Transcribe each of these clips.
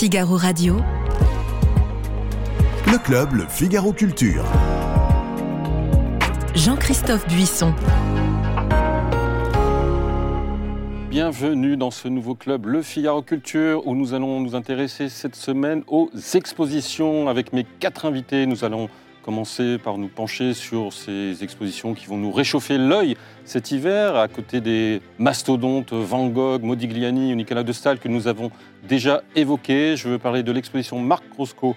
Figaro Radio. Le club, le Figaro Culture. Jean-Christophe Buisson. Bienvenue dans ce nouveau club, le Figaro Culture, où nous allons nous intéresser cette semaine aux expositions. Avec mes quatre invités, nous allons commencer par nous pencher sur ces expositions qui vont nous réchauffer l'œil cet hiver, à côté des mastodontes Van Gogh, Modigliani Nicolas de Stahl que nous avons déjà évoqués. Je veux parler de l'exposition Marc Roscoe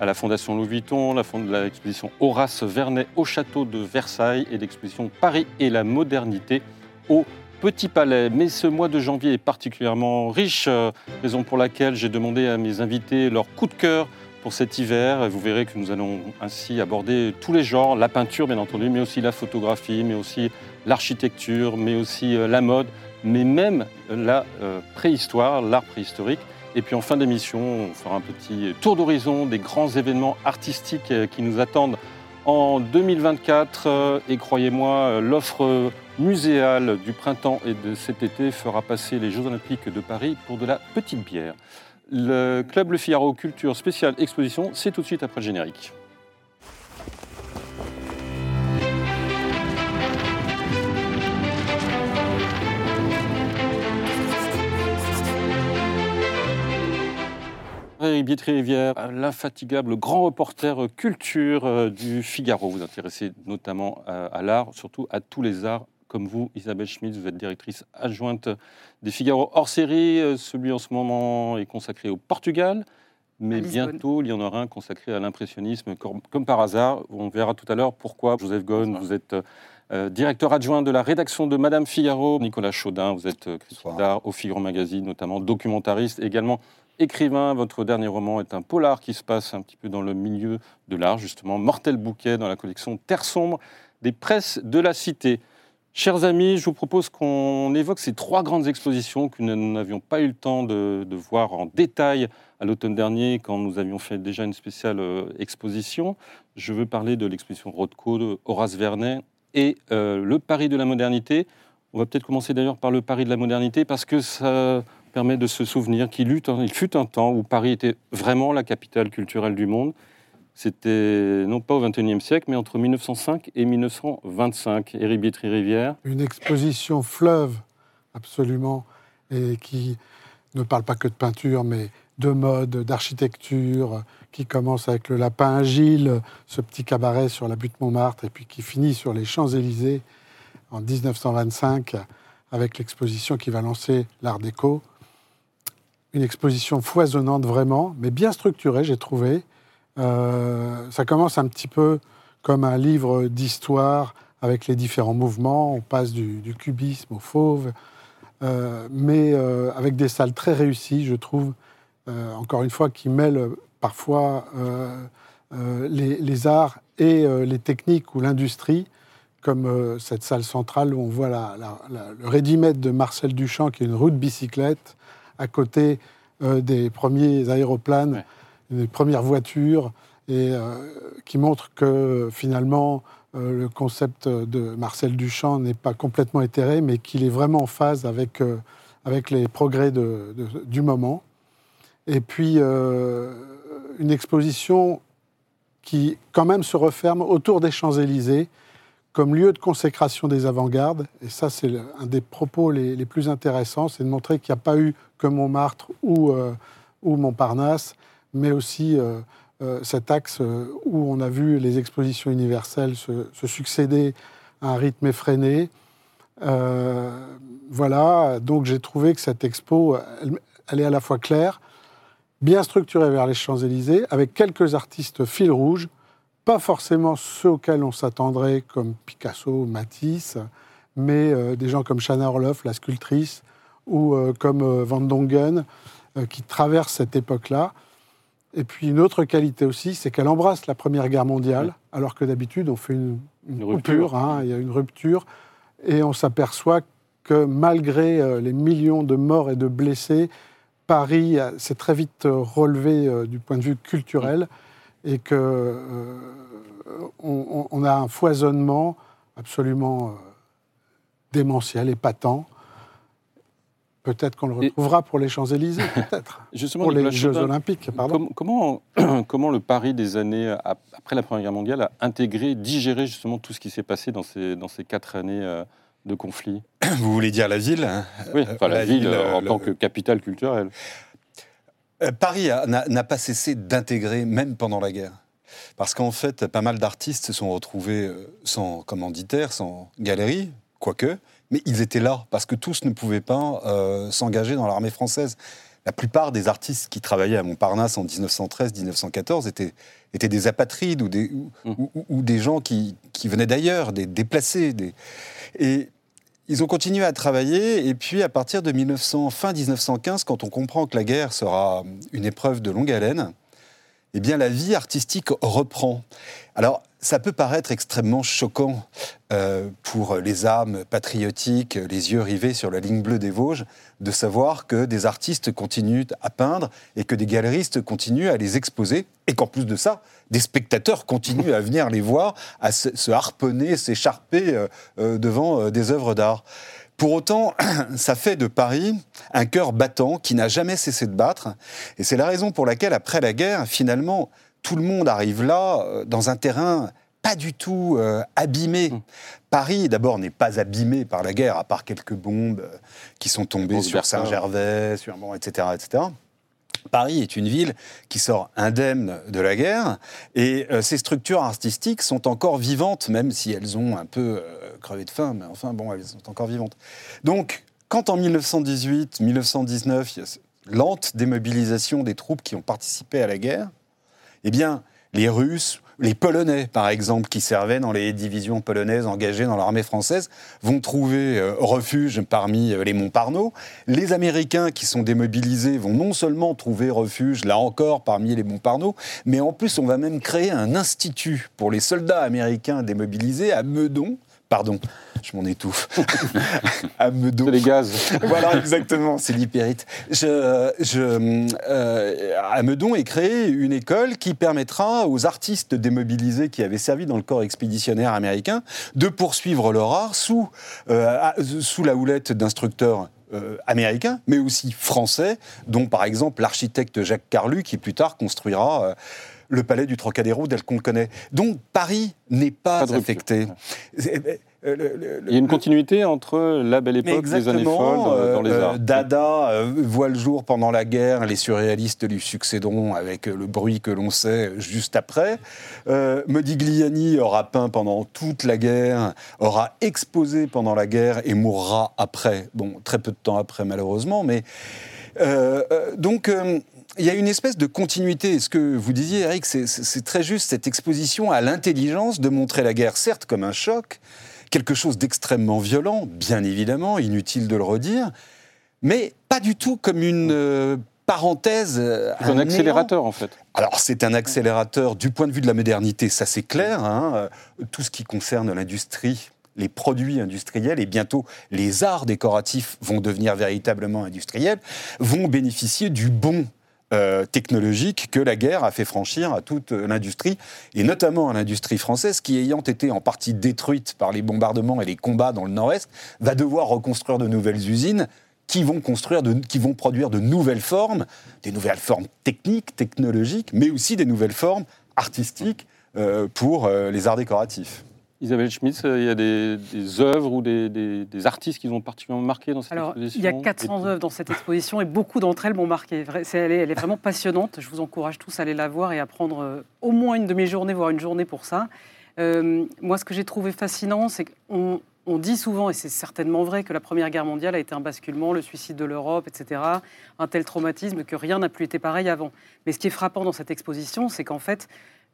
à la Fondation Louis Vuitton, l'exposition Horace Vernet au château de Versailles et l'exposition Paris et la modernité au Petit Palais. Mais ce mois de janvier est particulièrement riche, euh, raison pour laquelle j'ai demandé à mes invités leur coup de cœur pour cet hiver. Vous verrez que nous allons ainsi aborder tous les genres, la peinture bien entendu, mais aussi la photographie, mais aussi l'architecture, mais aussi euh, la mode, mais même la euh, préhistoire, l'art préhistorique. Et puis en fin d'émission, on fera un petit tour d'horizon des grands événements artistiques euh, qui nous attendent en 2024. Et croyez-moi, l'offre muséale du printemps et de cet été fera passer les Jeux Olympiques de Paris pour de la petite bière. Le Club Le Figaro Culture spéciale exposition, c'est tout de suite après le générique. Bietri-Rivière, l'infatigable grand reporter culture euh, du Figaro. Vous intéressez notamment à l'art, surtout à tous les arts comme vous, Isabelle Schmitz, vous êtes directrice adjointe des Figaro hors série. Euh, celui en ce moment est consacré au Portugal, mais bientôt il y en aura un consacré à l'impressionnisme, comme par hasard. On verra tout à l'heure pourquoi. Joseph Ghosn, vous êtes euh, directeur adjoint de la rédaction de Madame Figaro. Nicolas Chaudin, vous êtes euh, critique d'art au Figaro Magazine, notamment documentariste, également écrivain. Votre dernier roman est un polar qui se passe un petit peu dans le milieu de l'art, justement. Mortel Bouquet dans la collection Terre sombre des presses de la Cité. Chers amis, je vous propose qu'on évoque ces trois grandes expositions que nous n'avions pas eu le temps de, voir en détail à l'automne dernier quand nous avions fait déjà une spéciale euh, exposition. Je veux parler de l'exposition Rothko de Horace Vernet et euh, le Paris de la modernité. On va peut-être commencer d'ailleurs par le Paris de la modernité parce que ça permet de se souvenir qu'il fut un temps où Paris était vraiment la capitale culturelle du monde c'était non pas au XXIe siècle, mais entre 1905 et 1925. Éric Bietri-Rivière. Une exposition fleuve, absolument, et qui ne parle pas que de peinture, mais de mode, d'architecture, qui commence avec le Lapin Agile, ce petit cabaret sur la butte Montmartre, et puis qui finit sur les Champs-Élysées en 1925 avec l'exposition qui va lancer l'Art déco. Une exposition foisonnante vraiment, mais bien structurée, j'ai trouvé, ça commence un petit peu comme un livre d'histoire avec les différents mouvements. On passe du, cubisme au fauve, euh, mais euh, avec des salles très réussies, je trouve, encore une fois, qui mêlent parfois les, arts et les techniques ou l'industrie, comme cette salle centrale où on voit le rédimètre de Marcel Duchamp, qui est une roue de bicyclette, à côté des premiers aéroplanes les premières voitures, et euh, qui montre que finalement euh, le concept de Marcel Duchamp n'est pas complètement éthéré, mais qu'il est vraiment en phase avec, euh, avec les progrès du moment. Et puis une exposition qui quand même se referme autour des Champs-Élysées comme lieu de consécration des avant-gardes. Et ça, c'est un des propos les, les plus intéressants, c'est de montrer qu'il n'y a pas eu que Montmartre ou, ou Montparnasse, mais aussi euh, euh, cet axe euh, où on a vu les expositions universelles se, succéder à un rythme effréné. voilà, donc j'ai trouvé que cette expo, elle, est à la fois claire, bien structurée vers les Champs-Élysées, avec quelques artistes fil rouge, pas forcément ceux auxquels on s'attendrait, comme Picasso, Matisse, mais des gens comme Shana Orloff, la sculptrice, ou comme Van Dongen, qui traversent cette époque-là. Et puis une autre qualité aussi, c'est qu'elle embrasse la Première Guerre mondiale, alors que d'habitude on fait une, rupture, hein, il y a une rupture, et on s'aperçoit que malgré euh, les millions de morts et de blessés, Paris s'est très vite euh, relevé euh, du point de vue culturel et que on, a un foisonnement absolument démentiel, épatant. Peut-être qu'on le Et- retrouvera pour les Champs-Élysées, peut-être. Justement, pour les Jeux Olympiques, pardon. com- comment, comment le Paris des années ap- après la Première Guerre mondiale a intégré, digéré justement tout ce qui s'est passé dans ces, dans ces quatre années euh, de conflit? Vous voulez dire la ville hein? Oui, enfin la, la ville, ville, euh, en le- tant que capitale culturelle. Euh, Paris a- n'a pas cessé d'intégrer, même pendant la guerre. Parce qu'en fait, pas mal d'artistes se sont retrouvés euh, sans commanditaire, sans galerie, quoique, mais ils étaient là, parce que tous ne pouvaient pas euh, s'engager dans l'armée française. La plupart des artistes qui travaillaient à Montparnasse en 1913-1914 étaient, étaient des apatrides ou des, ou, Mm. ou- ou des gens qui, qui venaient d'ailleurs, des déplacés. Des... Et ils ont continué à travailler, et puis à partir de 1900, fin 1915, quand on comprend que la guerre sera une épreuve de longue haleine, eh bien la vie artistique reprend. Alors, ça peut paraître extrêmement choquant euh, pour les âmes patriotiques, les yeux rivés sur la ligne bleue des Vosges, de savoir que des artistes continuent à peindre et que des galeristes continuent à les exposer, et qu'en plus de ça, des spectateurs continuent à venir les voir, à se, harponner, s'écharper euh, euh, devant des œuvres d'art. Pour autant, ça fait de Paris un cœur battant qui n'a jamais cessé de battre. Et c'est la raison pour laquelle, après la guerre, finalement, tout le monde arrive là, euh, dans un terrain pas du tout euh, abîmé. Mm. Paris, d'abord, n'est pas abîmé par la guerre, à part quelques bombes euh, qui sont tombées sur. Saint-Gervais, sur, bon, etc., etc. Paris est une ville qui sort indemne de la guerre et euh, ces structures artistiques sont encore vivantes, même si elles ont un peu euh, crevé de faim, mais enfin bon, elles sont encore vivantes. Donc, quand en 1918, 1919, il y a cette lente démobilisation des troupes qui ont participé à la guerre, eh bien, les Russes, les Polonais, par exemple, qui servaient dans les divisions polonaises engagées dans l'armée française, vont trouver euh, refuge parmi euh, les Montparnasse. Les Américains qui sont démobilisés vont non seulement trouver refuge, là encore, parmi les Montparnasse, mais en plus, on va même créer un institut pour les soldats américains démobilisés à Meudon. Pardon, je m'en étouffe. à Meudon. C'est les gaz. Voilà, exactement, c'est l'hypérite. Je, je, euh, à Meudon est créée une école qui permettra aux artistes démobilisés qui avaient servi dans le corps expéditionnaire américain de poursuivre leur art sous, euh, sous la houlette d'instructeurs euh, américains, mais aussi français, dont par exemple l'architecte Jacques Carlu, qui plus tard construira euh, le palais du Trocadéro tel qu'on le connaît. Donc Paris n'est pas, Pas affecté. Euh, le- le- Il y a une continuité entre la belle époque, les années folles dans, euh, dans les euh, arts. Dada euh, voit le jour pendant la guerre, les surréalistes lui succéderont avec le bruit que l'on sait juste après. Euh, Modigliani aura peint pendant toute la guerre, aura exposé pendant la guerre et mourra après. Bon, très peu de temps après malheureusement, mais donc. Il y a une espèce de continuité. Ce que vous disiez, Eric, c'est- très juste. Cette exposition a l'intelligence de montrer la guerre, certes, comme un choc, quelque chose d'extrêmement violent, bien évidemment, inutile de le redire, mais pas du tout comme une euh, parenthèse. euh, un néant. accélérateur en fait. Alors c'est un accélérateur du point de vue de la modernité, ça c'est clair. hein. Euh, Tout ce qui concerne l'industrie, les produits industriels et bientôt les arts décoratifs vont devenir véritablement industriels, vont bénéficier du bon euh, technologique que la guerre a fait franchir à toute l'industrie, et notamment à l'industrie française, qui ayant été en partie détruite par les bombardements et les combats dans le Nord-Est, va devoir reconstruire de nouvelles usines qui vont construire, qui vont produire de nouvelles formes, des nouvelles formes techniques, technologiques, mais aussi des nouvelles formes artistiques euh, pour euh, les arts décoratifs. Isabelle Schmitz, euh, il y a des, des œuvres ou des, des- des artistes qui vous ont particulièrement marqué dans cette Alors, exposition il y a 400 Et- œuvres dans cette exposition et beaucoup d'entre elles m'ont marqué. Elle est, elle est vraiment passionnante. Je vous encourage tous à aller la voir et à prendre euh, au moins une demi-journée, voire une journée pour ça. Euh, moi, ce que j'ai trouvé fascinant, c'est qu'on on dit souvent, et c'est certainement vrai, que la Première Guerre mondiale a été un basculement, le suicide de l'Europe, etc., un tel traumatisme que rien n'a plus été pareil avant. Mais ce qui est frappant dans cette exposition, c'est qu'en fait,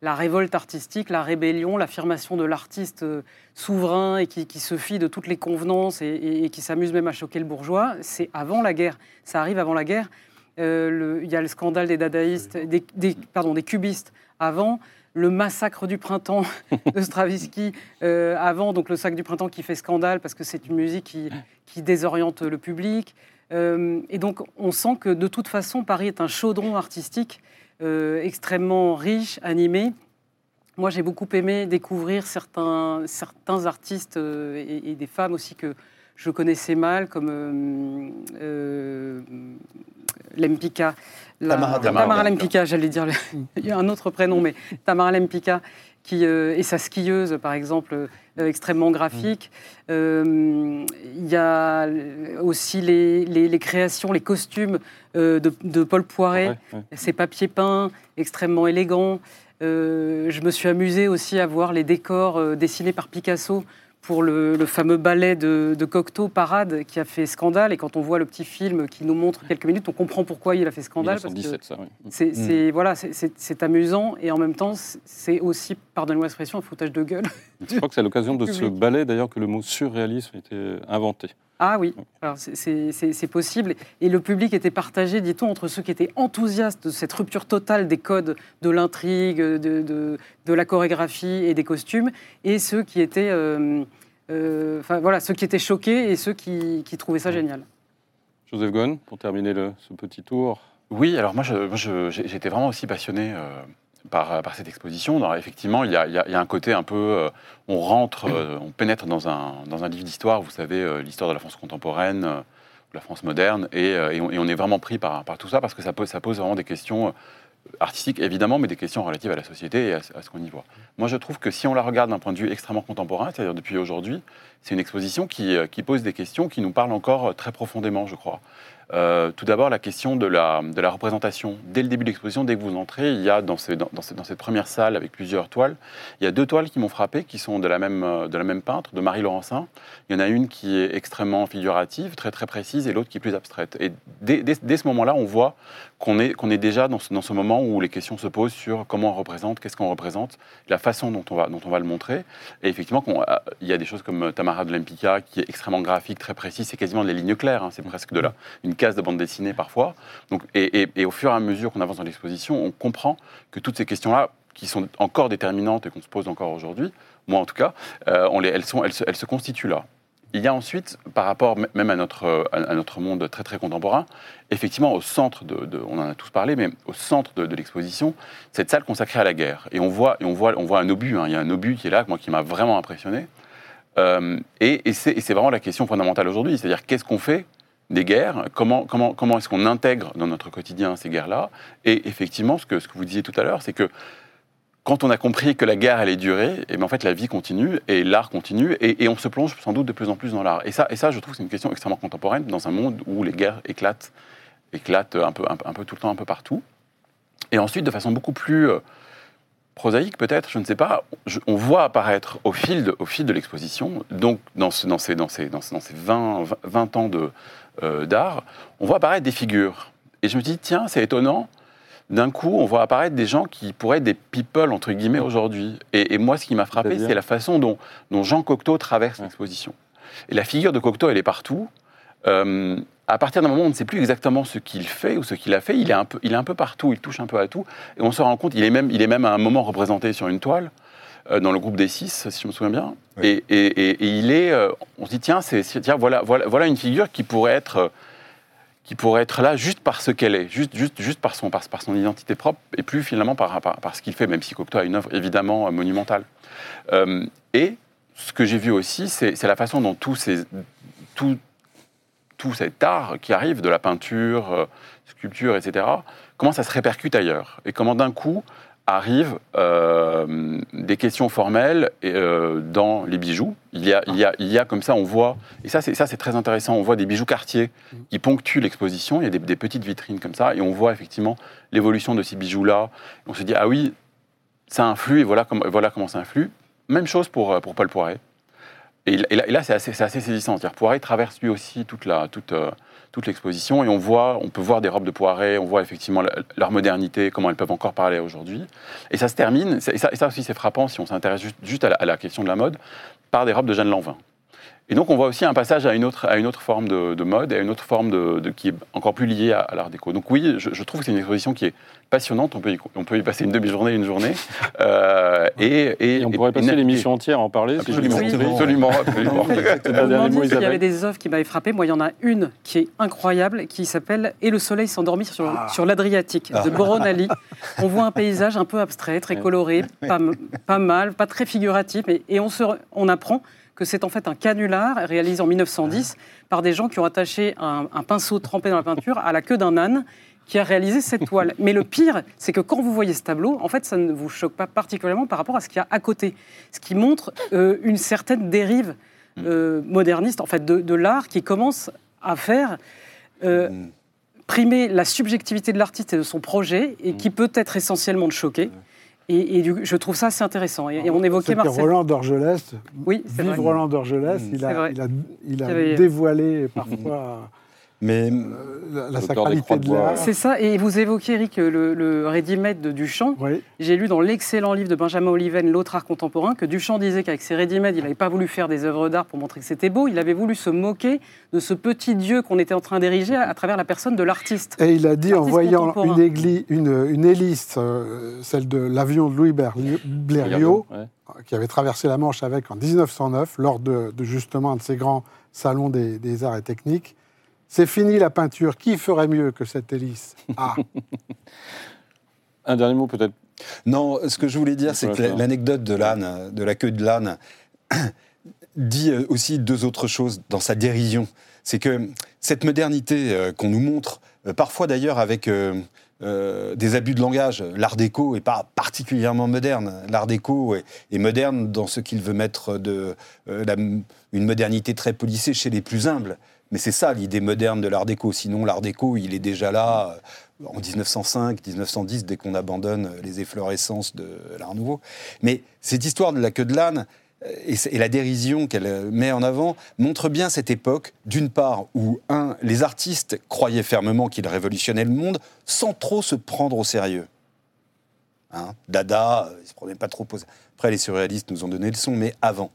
la révolte artistique, la rébellion, l'affirmation de l'artiste euh, souverain et qui, qui se fie de toutes les convenances et, et- et qui s'amuse même à choquer le bourgeois, c'est avant la guerre. Ça arrive avant la guerre. Euh, Il y a le scandale des dadaïstes, des, des- pardon, des cubistes avant, le massacre du printemps de Stravinsky euh, avant, donc le sac du printemps qui fait scandale parce que c'est une musique qui, qui désoriente le public. Et donc on sent que de toute façon Paris est un chaudron artistique extrêmement riche, animé. Moi, j'ai beaucoup aimé découvrir certains, certains artistes euh, et, et des femmes aussi que je connaissais mal, comme euh, euh, Lempicka. La- Tamara Tamara. Lempicka, j'allais dire. Il y a un autre prénom, mais Tamara Lempicka, qui euh, est sa skieuse, par exemple, euh, extrêmement graphique. Euh, Il y a aussi les, les- les créations, les costumes de, de Paul Poiret Ouais, ouais. ces papiers peints extrêmement élégants. Je me suis amusée aussi à voir les décors dessinés par Picasso pour le, le fameux ballet de, de Cocteau, Parade, qui a fait scandale. Et quand on voit le petit film qui nous montre quelques minutes, on comprend pourquoi il a fait scandale. parce que 1917, ça, oui. c'est, c'est- voilà, c'est- amusant et en même temps, c'est- aussi, pardonnez-moi l'expression, un foutage de gueule. Je crois que c'est à l'occasion de ce ballet, d'ailleurs, que le mot surréalisme a été inventé. Ah oui, alors c'est- possible. Et le public était partagé, dit-on, entre ceux qui étaient enthousiastes de cette rupture totale des codes de l'intrigue, de, de- de la chorégraphie et des costumes, et ceux qui étaient, euh, euh, enfin voilà, ceux qui étaient choqués et ceux qui, qui trouvaient ça génial. Joseph Ghosn, pour terminer le- ce petit tour. Oui, alors moi, j'étais vraiment aussi passionné euh, par, par cette exposition. Effectivement, il y, a, un côté un peu... euh, on rentre, euh, on pénètre dans un, dans un livre d'histoire, vous savez, euh, l'histoire de la France contemporaine, euh, la France moderne, et, euh, on, est vraiment pris par, par tout ça, parce que ça pose, ça pose vraiment des questions euh, artistiques, évidemment, mais des questions relatives à la société et à, ce- à ce qu'on y voit. Moi, je trouve que si on la regarde d'un point de vue extrêmement contemporain, c'est-à-dire depuis aujourd'hui, c'est une exposition qui, euh, qui pose des questions qui nous parlent encore euh, très profondément, je crois. Euh, tout d'abord, la question de la, de la représentation. Dès le début de l'exposition, dès que vous entrez, il y a dans, cette première salle avec plusieurs toiles, il y a deux toiles qui m'ont frappé, qui sont de la même, euh, de la peintre, de Marie Laurencin. Il y en a une qui est extrêmement figurative, très très précise, et l'autre qui est plus abstraite. Et dès, ce moment-là, on voit qu'on est, déjà dans ce, moment où les questions se posent sur comment on représente, qu'est-ce qu'on représente, la façon dont on va, le montrer. Et effectivement, euh, il y a des choses comme Tamara de l'Empicka, qui est extrêmement graphique, très précise, c'est quasiment des lignes claires, hein, c'est presque de la, une case de bande dessinée parfois. Donc, et, au fur et à mesure qu'on avance dans l'exposition, on comprend que toutes ces questions-là, qui sont encore déterminantes et qu'on se pose encore aujourd'hui, moi en tout cas, euh, elles, se, constituent là. Il y a ensuite, par rapport même à notre, monde très très contemporain, effectivement au centre de, on en a tous parlé, mais au centre de, l'exposition, cette salle consacrée à la guerre. Et on voit, et on voit, on voit un obus, hein. il y a un obus qui est là, moi qui m'a vraiment impressionné. Euh, et c'est vraiment la question fondamentale aujourd'hui, c'est-à-dire qu'est-ce qu'on fait des guerres, comment, comment, comment est-ce qu'on intègre dans notre quotidien ces guerres-là Et effectivement, ce que, ce que vous disiez tout à l'heure, c'est que quand on a compris que la guerre allait durer, et ben en fait la vie continue et l'art continue et, et on se plonge sans doute de plus en plus dans l'art. Et ça, et ça, je trouve, c'est une question extrêmement contemporaine dans un monde où les guerres éclatent, éclatent un peu, un, peu- un peu tout le temps, un peu partout. Et ensuite, de façon beaucoup plus euh, prosaïque peut-être, je ne sais pas, je- on voit apparaître au fil de, au fil de l'exposition, donc dans, ce- dans ces, dans ces, dans ces, dans ces 20, 20 ans de, euh, d'art, on voit apparaître des figures. Et je me dis, tiens, c'est étonnant, d'un coup, on voit apparaître des gens qui pourraient être des people, entre guillemets, aujourd'hui. Et, et moi, ce qui m'a frappé, c'est la façon dont, dont Jean Cocteau traverse Ouais. l'exposition. Et la figure de Cocteau, elle est partout. Euh, à partir d'un moment, on ne sait plus exactement ce qu'il fait ou ce qu'il a fait. Il est, un peu, il est un peu partout, il touche un peu à tout. Et on se rend compte, il est même, il est même à un moment représenté sur une toile, euh, dans le groupe des six, si je me souviens bien. Oui. Et, et- et- et il est, euh, on se dit, tiens, c'est, tiens voilà, voilà, voilà une figure qui pourrait être... euh, qui pourrait être là juste par ce qu'elle est, juste, juste, juste par, son, par, par son identité propre, et plus finalement par, par, par ce qu'il fait, même si Cocteau a une œuvre évidemment monumentale. Et ce que j'ai vu aussi, c'est c'est la façon dont tous ces, tout, tout cet art qui arrive, de la peinture, euh, sculpture, etc., comment ça se répercute ailleurs. Et comment d'un coup arrivent euh, des questions formelles euh, dans les bijoux. Il y, a, il, y a, il y a comme ça, on voit, et ça c'est très intéressant, on voit des bijoux quartiers qui ponctuent l'exposition, il y a des, petites vitrines comme ça, et on voit effectivement l'évolution de ces bijoux-là. On se dit, ah oui, ça influe, et voilà, voilà comment ça influe. Même chose pour, pour Paul Poiret. Et, là- c'est assez, saisissant. Poiret traverse lui aussi euh, toute l'exposition et on voit, on peut voir des robes de Poiret, on voit effectivement leur modernité, comment elles peuvent encore parler aujourd'hui. Et ça se termine, et ça, aussi c'est frappant si on s'intéresse juste, juste à, la, à la question de la mode, par des robes de Jeanne Lanvin. Et donc on voit aussi un passage à une autre, à une autre forme de, de mode et à une autre forme de, de- qui est encore plus liée à, à l'art déco. Donc oui, je, je trouve que c'est une exposition qui est passionnante. On peut y, on peut y passer une demi-journée, une journée. Euh, et, et- Et on pourrait et- passer l'émission entière à en parler. si Absolument, me trompe. absolument, s'il y avait des œuvres qui m'avaient frappé. Moi, il y en a une qui est incroyable, qui s'appelle Et le soleil s'endormit sur, sur l'Adriatique, de Boronali. On voit un paysage un peu abstrait, très coloré, pas, mal, pas très figuratif, et, et on, se, re- on apprend que c'est en fait un canular réalisé en 1910 par des gens qui ont attaché un, un pinceau trempé dans la peinture à la queue d'un âne qui a réalisé cette toile. Mais le pire, c'est que quand vous voyez ce tableau, en fait, ça ne vous choque pas particulièrement par rapport à ce qu'il y a à côté. Ce qui montre euh, une certaine dérive euh, moderniste, en fait, de, de l'art qui commence à faire euh, Mm. primer la subjectivité de l'artiste et de son projet, et qui peut être essentiellement de choquer. Et, et du- je trouve ça assez intéressant. Et, et on évoquait C'était Marcel. Roland d'Orgelès. Oui, c'est Vive vrai. Roland d'Orgelès. Il C'est a, il a, il a dévoilé parfois Mais euh, la, sacralité de l'art. C'est ça. Et vous évoquiez, Eric, le, le ready-made de Duchamp. Oui. J'ai lu dans l'excellent livre de Benjamin Oliven, L'autre art contemporain, que Duchamp disait qu'avec ses ready-made, il n'avait pas voulu faire des œuvres d'art pour montrer que c'était beau. Il avait voulu se moquer de ce petit dieu qu'on était en train d'ériger à, à travers la personne de l'artiste. Et il a dit en voyant une, égli- une, une hélice, euh, celle de l'avion de Louis Blériot, Ouais. qui avait traversé la Manche avec en 1909, lors de, de justement un de ces grands salons des, des arts et techniques. C'est fini la peinture. Qui ferait mieux que cette hélice? Ah, Un dernier mot peut-être? Non, ce que je voulais dire, c'est que l'anecdote de l'âne, de la queue de l'âne, dit euh, aussi deux autres choses dans sa dérision. C'est que cette modernité euh, qu'on nous montre, euh, parfois d'ailleurs avec euh, euh, des abus de langage, l'art déco est pas particulièrement moderne. L'art déco est, est moderne dans ce qu'il veut mettre de euh, la- une modernité très polissée chez les plus humbles. Mais c'est ça l'idée moderne de l'art déco. Sinon, l'art déco, il est déjà là euh, en 1905, 1910, dès qu'on abandonne les efflorescences de l'art nouveau. Mais cette histoire de la queue de l'âne euh, et, la dérision qu'elle euh, met en avant montre bien cette époque, d'une part, où, un, les artistes croyaient fermement qu'ils révolutionnaient le monde sans trop se prendre au sérieux. Hein, Dada, ils se prenaient pas trop au Après, les surréalistes nous ont donné le son, mais avant.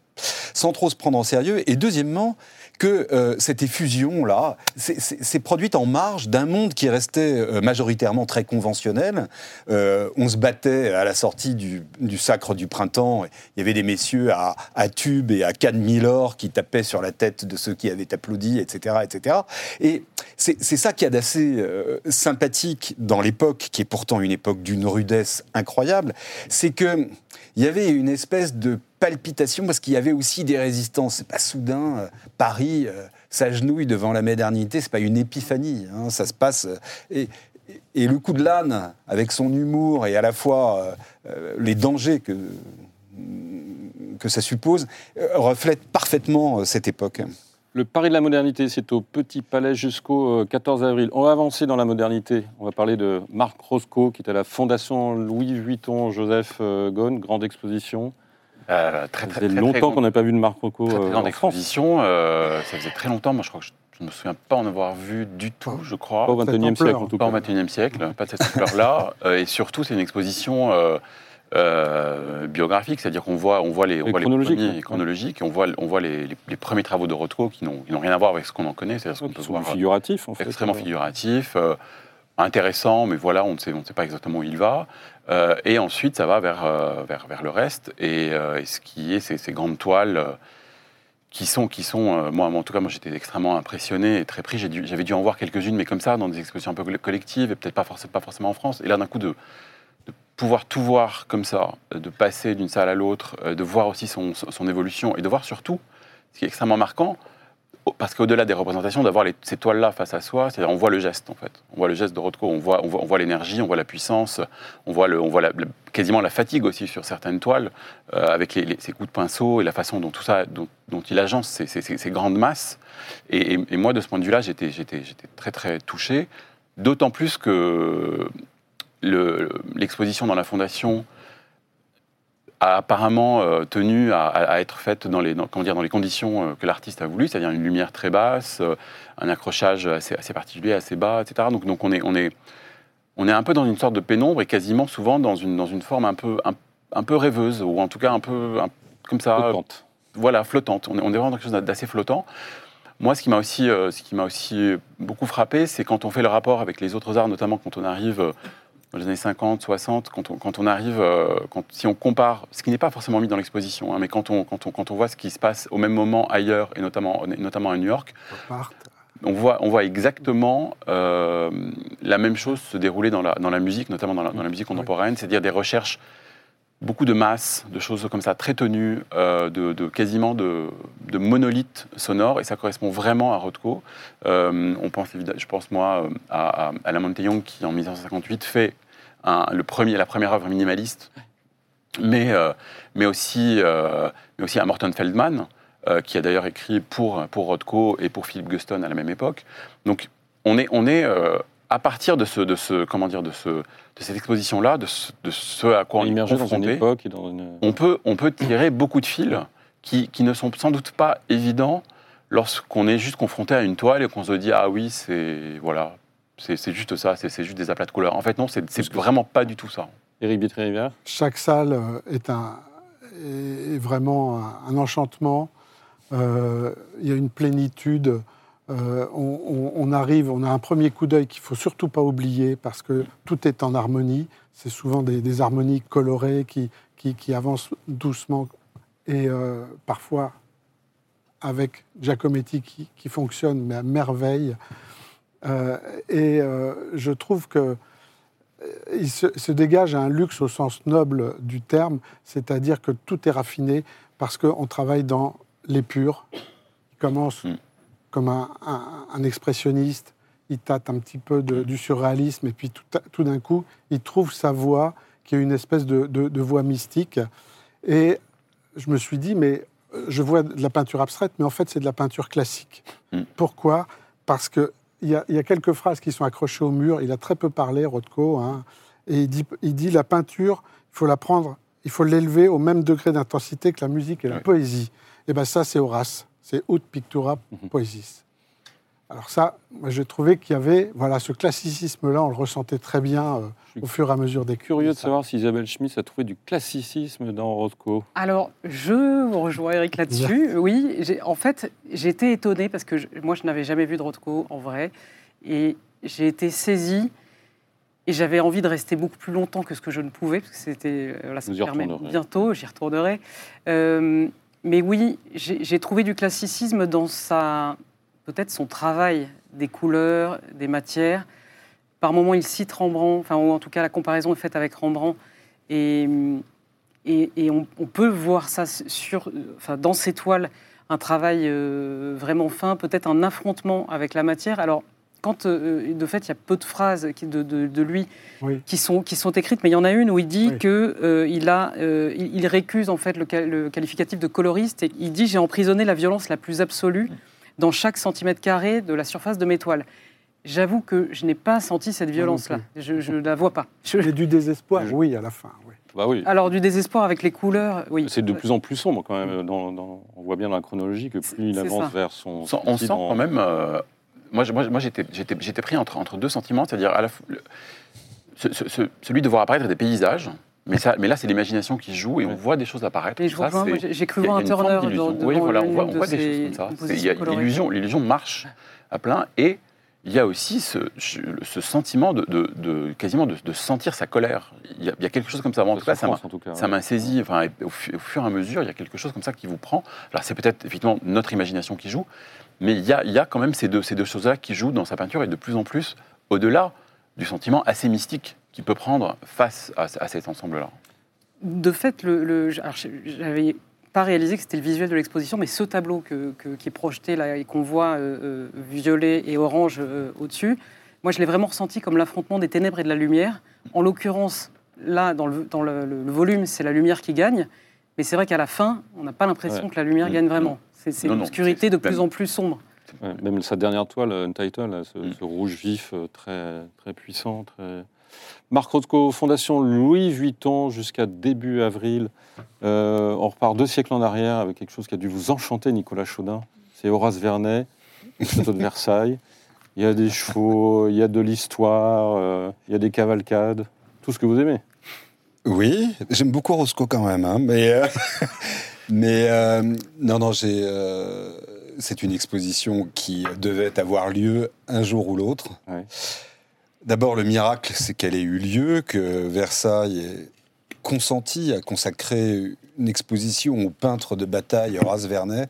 Sans trop se prendre en sérieux. Et deuxièmement, que euh, cette effusion-là c'est produite en marge d'un monde qui restait euh, majoritairement très conventionnel. Euh, on se battait à la sortie du, sacre du printemps. Il y avait des messieurs à, tube et à canne Milor qui tapaient sur la tête de ceux qui avaient applaudi, etc. etc. Et c'est ça qui a d'assez sympathique dans l'époque, qui est pourtant une époque d'une rudesse incroyable, c'est que il y avait une espèce de palpitation parce qu'il y avait aussi des résistances. C'est pas soudain, euh, Paris euh, s'agenouille devant la modernité, c'est pas une épiphanie. hein, ça se passe. euh, et, le coup de l'âne, avec son humour et à la fois les dangers que, que ça suppose, reflète parfaitement cette époque. Le Paris de la modernité, c'est au Petit Palais jusqu'au euh, 14 avril. On va avancer dans la modernité. On va parler de Marc Roscoe, qui est à la Fondation Louis Vuitton Joseph euh, Gone, grande exposition. Euh, très, Ça faisait très, longtemps très qu'on n'a pas vu de Marc Roscoe Très, très euh, grande en France. exposition. euh, ça faisait très longtemps. Moi, je crois que je, je ne me souviens pas en avoir vu du tout, je crois. Pas au Cette 21e siècle, en tout Pas cas. au 21e siècle, pas de cette ampleur-là. Euh, et surtout, c'est une exposition euh, euh, biographique, c'est-à-dire qu'on voit, on voit les, on Et voit les chronologique, premiers chronologiques, et on voit, on voit les, les- les premiers travaux de Rothko qui n'ont rien à voir avec ce qu'on en connaît, c'est-à-dire ce qu'on peut sont voir en fait. extrêmement figuratif, euh, intéressant, mais voilà, on ne sait, on ne sait pas exactement où il va. Euh, et ensuite, ça va vers, euh, vers, vers le reste, et, euh, et ce qui est ces, ces grandes toiles euh, qui sont, qui sont euh, moi, en tout cas, moi j'étais extrêmement impressionné et très pris. Dû- J'avais dû, en voir quelques-unes, mais comme ça, dans des expositions un peu coll- collectives, et peut-être pas, pas forcément en France. Et là, d'un coup, de, de pouvoir tout voir comme ça, euh, de passer d'une salle à l'autre, euh, de voir aussi son, évolution, et de voir surtout, ce qui est extrêmement marquant, parce qu'au-delà des représentations, d'avoir ces toiles-là face à soi, c'est-à-dire on voit le geste en fait. On voit le geste de Rothko, on voit, l'énergie, on voit la puissance, on voit, quasiment la fatigue aussi sur certaines toiles, euh, avec les, ses coups de pinceau et la façon dont tout ça, dont, il agence ces, ces- ces- ces grandes masses. Et, et- moi, de ce point de vue-là, j'étais très très touché, d'autant plus que le- l'exposition dans la fondation a apparemment euh, tenu à, être faite dans les, dans- comment dire, dans les conditions euh, que l'artiste a voulu, c'est-à-dire une lumière très basse, euh, un accrochage assez, assez particulier, assez bas, etc. Donc, donc on, est, on, est, on est un peu dans une sorte de pénombre et quasiment souvent dans une, dans une forme un peu, un, un peu rêveuse, ou en tout cas un peu un- comme ça, Flottante. voilà, flottante. On est, on est vraiment dans quelque chose d'assez flottant. Moi, ce qui m'a aussi, ce qui m'a aussi beaucoup frappé, c'est quand on fait le rapport avec les autres arts, notamment quand on arrive dans les années 50, 60, quand on, quand on arrive, euh, quand, si on compare, ce qui n'est pas forcément mis dans l'exposition, hein, mais quand on, quand, on, quand on voit ce qui se passe au même moment ailleurs, et notamment, notamment à New York, on voit, on voit exactement euh, la même chose se dérouler dans la, dans la musique, notamment dans la, dans la musique contemporaine, c'est-à-dire des recherches beaucoup de masses, de choses comme ça, très tenues, euh, de, de quasiment de, de monolithes sonores, et ça correspond vraiment à Rothko. Euh, on pense, je pense moi à, à Alain Montaigne qui, en 1958, fait un- le premier, la première œuvre minimaliste, mais, euh, mais, aussi, euh, mais aussi à Morton Feldman, euh, qui a d'ailleurs écrit pour, pour Rothko et pour Philip Guston à la même époque. Donc on est, on est à partir de, ce, de, ce, comment dire, de, ce, de cette exposition-là, de ce, de ce à quoi on est immergé dans une confronté, dans une. on peut, on peut tirer beaucoup de fils qui, qui ne sont sans doute pas évidents lorsqu'on est juste confronté à une toile et qu'on se dit ah oui c'est voilà c'est juste ça c'est juste des aplats de couleurs. En fait non c'est vraiment pas du tout ça. Éric Chaque salle euh, est, un, est vraiment un, un enchantement. Euh, il y a une plénitude. Euh, on, on- on arrive, on a un premier coup d'œil qu'il faut surtout pas oublier parce que tout est en harmonie. C'est souvent des, des harmonies colorées qui, qui, qui avancent doucement et euh, parfois avec Giacometti qui, qui fonctionne mais à merveille. Euh, et euh, je trouve que il se, se dégage un luxe au sens noble du terme, c'est-à-dire que tout est raffiné parce qu'on travaille dans l'épure. Il commence Mm. comme un, un- un expressionniste, il tâte un petit peu de- du surréalisme, et puis tout, d'un coup, il trouve sa voix, qui est une espèce de, de- de voix mystique. Et je me suis dit, mais euh, je vois de la peinture abstraite, mais en fait, c'est de la peinture classique. Mm. Pourquoi? Parce que il y, a, il y a quelques phrases qui sont accrochées au mur. Il a très peu parlé, Rothko, hein, et il dit, il dit la peinture, il faut la prendre, il faut l'élever au même degré d'intensité que la musique et la poésie. Et ben ça, c'est Horace, c'est Ut Pictura Mhm. Poesis. Alors ça, j'ai trouvé qu'il y avait, voilà, ce classicisme-là, on le ressentait très bien euh, au fur et à mesure des Curieux de ça. savoir si Isabelle Schmitt a trouvé du classicisme dans Rothko. Alors, je vous rejoins Eric là-dessus. Oui, en fait, j'ai été étonnée parce que je- moi, je n'avais jamais vu de Rothko en vrai. Et j'ai été saisie et j'avais envie de rester beaucoup plus longtemps que ce que je ne pouvais, parce que c'était. euh, Voilà, ça me bientôt, j'y retournerai. Euh, mais oui, j'ai trouvé du classicisme dans sa. Peut-être son travail des couleurs, des matières. Par moments, il cite Rembrandt, enfin, ou en tout cas, la comparaison est faite avec Rembrandt. Et, et, et on, on peut voir ça sur, enfin, dans ces toiles, un travail euh, vraiment fin, peut-être un affrontement avec la matière. Alors, quand euh, de fait, il y a peu de phrases qui- de, de- de lui Oui. qui, sont, qui sont écrites, mais il y en a une où il dit Oui. que euh, il, a, il, il récuse en fait le qualificatif de coloriste et il dit j'ai emprisonné la violence la plus absolue dans chaque centimètre carré de la surface de mes toiles. J'avoue que je n'ai pas senti cette violence-là. Je ne la vois pas. Je- Et du désespoir, Je- oui, à la fin. Oui. Bah oui. Alors, du désespoir avec les couleurs, oui. C'est de plus en plus sombre quand même. Dans, dans- on voit bien dans la chronologie que plus il avance ça. vers son. On sent- on son sent dans- quand même. euh, moi, je- moi, moi, j'étais, pris entre, entre deux sentiments, c'est-à-dire à la fois le- ce- ce- ce- celui de voir apparaître des paysages, mais, ça, mais là, c'est l'imagination qui joue et on voit des choses apparaître. Et je Ça, j'ai cru voir un Turner d'illusion. dans, Oui, voilà, on voit, on de voit des ses choses comme ça. L'illusion, l'illusion marche à plein et il y a aussi ce, ce sentiment de, de- de- quasiment de, de sentir sa colère. Il y, a, il y a quelque chose comme ça. En tout cas, ça m'a, souffrance, en tout cas. ça m'a saisi. Enfin, au, fu- au fur et à mesure, il y a quelque chose comme ça qui vous prend. Alors, c'est peut-être effectivement notre imagination qui joue, mais il y a, il y a quand même ces deux, ces deux choses-là qui jouent dans sa peinture et de plus en plus au-delà du sentiment assez mystique qu'il peut prendre face à, à cet ensemble-là. De fait, le, le- j'avais pas réalisé que c'était le visuel de l'exposition, mais ce tableau que- que- qui est projeté là et qu'on voit euh, euh, violet et orange euh, au-dessus, moi je l'ai vraiment ressenti comme l'affrontement des ténèbres et de la lumière. En l'occurrence, là, dans le, dans le- le- le volume, c'est la lumière qui gagne, mais c'est vrai qu'à la fin, on n'a pas l'impression Ouais. que la lumière Mm. gagne vraiment. C'est une obscurité de plus en plus sombre. Ouais, même sa dernière toile, Untitled, là, ce, Mm. ce rouge vif très, très puissant. Très... Marc Rothko, Fondation Louis Vuitton jusqu'à début avril. Euh, on repart deux siècles en arrière avec quelque chose qui a dû vous enchanter, Nicolas Chaudin. C'est Horace Vernet, le château de Versailles. Il y a des chevaux, il y a de l'histoire, euh, il y a des cavalcades, tout ce que vous aimez. Oui, j'aime beaucoup Roscoe quand même, hein, mais, euh, mais non, non, j'ai. c'est une exposition qui devait avoir lieu un jour ou l'autre. Ouais. D'abord, le miracle, c'est qu'elle ait eu lieu, que Versailles ait consenti à consacrer une exposition au peintre de bataille Horace Vernet.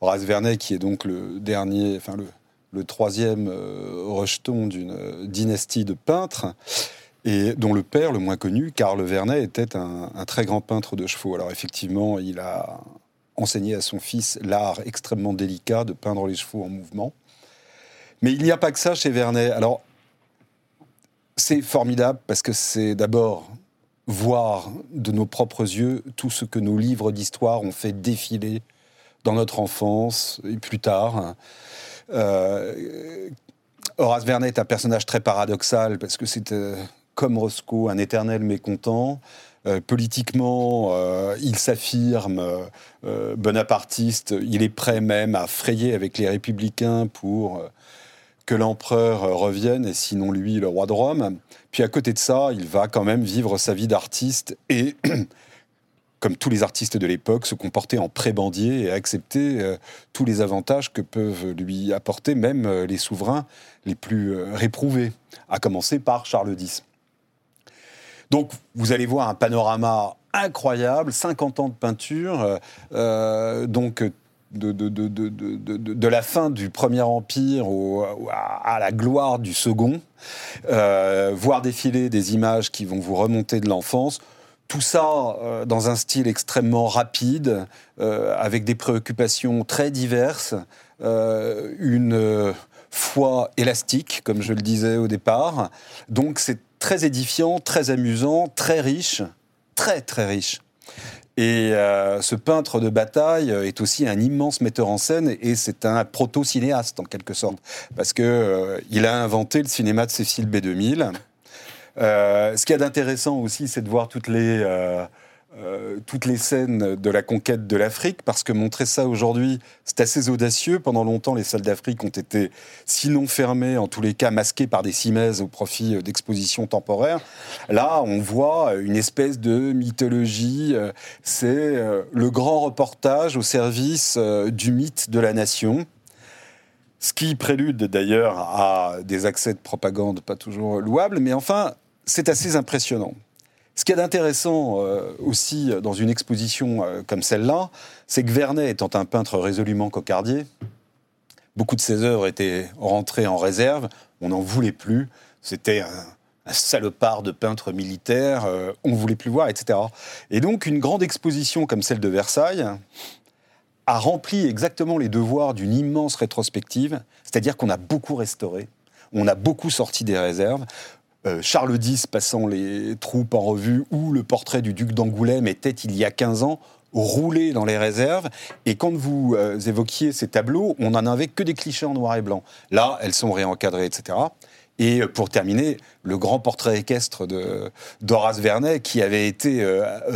Horace Vernet, qui est donc le dernier, enfin le, troisième euh, rejeton d'une dynastie de peintres. et dont le père, le moins connu, Karl Vernet, était un, un très grand peintre de chevaux. Alors effectivement, il a enseigné à son fils l'art extrêmement délicat de peindre les chevaux en mouvement. Mais il n'y a pas que ça chez Vernet. Alors, c'est formidable parce que c'est d'abord voir de nos propres yeux tout ce que nos livres d'histoire ont fait défiler dans notre enfance et plus tard. Euh, Horace Vernet est un personnage très paradoxal parce que c'est euh, comme Roscoe, un éternel mécontent. Euh, politiquement, il s'affirme bonapartiste, il est prêt même à frayer avec les républicains pour que l'empereur revienne, et sinon lui, le roi de Rome. Puis à côté de ça, il va quand même vivre sa vie d'artiste et, comme tous les artistes de l'époque, se comporter en prébandier et accepter tous les avantages que peuvent lui apporter même les souverains les plus réprouvés, à commencer par Charles X. Donc, vous allez voir un panorama incroyable, 50 ans de peinture, euh, euh, donc de, de, de, de, la fin du Premier Empire à, la gloire du Second, euh, voir défiler des images qui vont vous remonter de l'enfance. Tout ça dans un style extrêmement rapide, avec des préoccupations très diverses, une foi élastique, comme je le disais au départ. Donc c'est très édifiant, très amusant, très riche, très très riche. Et euh, ce peintre de bataille est aussi un immense metteur en scène et c'est un proto-cinéaste en quelque sorte, parce que euh, a inventé le cinéma de Cécile B2000. Euh, ce qu'il y a d'intéressant aussi, c'est de voir toutes les euh, toutes les scènes de la conquête de l'Afrique, parce que montrer ça aujourd'hui, c'est assez audacieux. Pendant longtemps, les salles d'Afrique ont été, sinon fermées, en tous les cas masquées par des cimaises au profit euh, d'expositions temporaires. Là, on voit une espèce de mythologie. Euh, c'est le grand reportage au service du mythe de la nation. Ce qui prélude d'ailleurs à des accès de propagande pas toujours louables, mais enfin, c'est assez impressionnant. Ce qui est intéressant euh, aussi dans une exposition euh, comme celle-là, c'est que Vernet étant un peintre résolument cocardier, beaucoup de ses œuvres étaient rentrées en réserve, on n'en voulait plus, c'était un, salopard de peintre militaire, euh, on ne voulait plus voir, etc. Et donc une grande exposition comme celle de Versailles a rempli exactement les devoirs d'une immense rétrospective, c'est-à-dire qu'on a beaucoup restauré, on a beaucoup sorti des réserves, euh, Charles X passant les troupes en revue ou le portrait du duc d'Angoulême était il y a 15 ans roulé dans les réserves. Et quand vous euh, évoquiez ces tableaux, on n'en avait que des clichés en noir et blanc. Là, elles sont réencadrées, etc. Et euh, pour terminer, le grand portrait équestre de d'Horace Vernet, qui avait été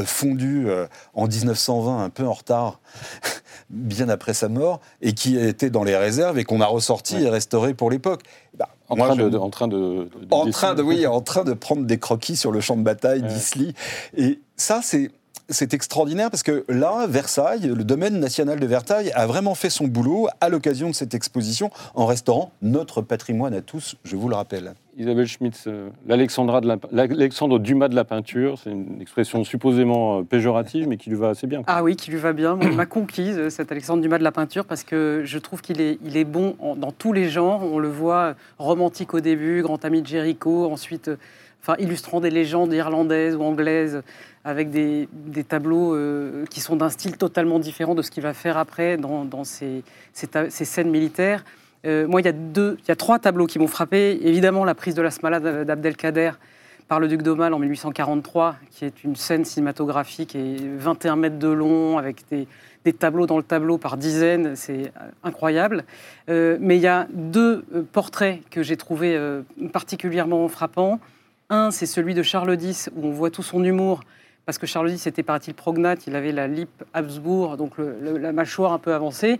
fondu en 1920, un peu en retard, bien après sa mort, et qui était dans les réserves et qu'on a ressorti et restauré pour l'époque. Bah, en, train de, en, train de, en train de, oui, en train de prendre des croquis sur le champ de bataille d'Isly. Et ça, c'est c'est extraordinaire parce que là, Versailles, le domaine national de Versailles, a vraiment fait son boulot à l'occasion de cette exposition en restaurant notre patrimoine à tous, je vous le rappelle. Isabelle Schmitz, euh, l'Alexandre Dumas de la peinture, c'est une expression supposément euh, péjorative, mais qui lui va assez bien. Ah oui, qui lui va bien. Il m'a conquise, euh, cet Alexandre Dumas de la peinture, parce que je trouve qu'il est, il est bon dans tous les genres. On le voit romantique au début, grand ami de Jéricho, ensuite enfin, illustrant des légendes irlandaises ou anglaises avec des, tableaux qui sont d'un style totalement différent de ce qu'il va faire après dans, ces, scènes militaires. Euh, moi, il y, a deux, il y a trois tableaux qui m'ont frappé. Évidemment, la prise de la Smala d'Abdelkader par le duc d'Aumale en 1843, qui est une scène cinématographique et 21 mètres de long, avec des, tableaux dans le tableau par dizaines, c'est incroyable. Euh, mais il y a deux euh, portraits que j'ai trouvés particulièrement frappants. Un, c'est celui de Charles X, où on voit tout son humour, parce que Charles X était, paraît-il, prognate, il avait la lip Habsbourg, donc la mâchoire un peu avancée.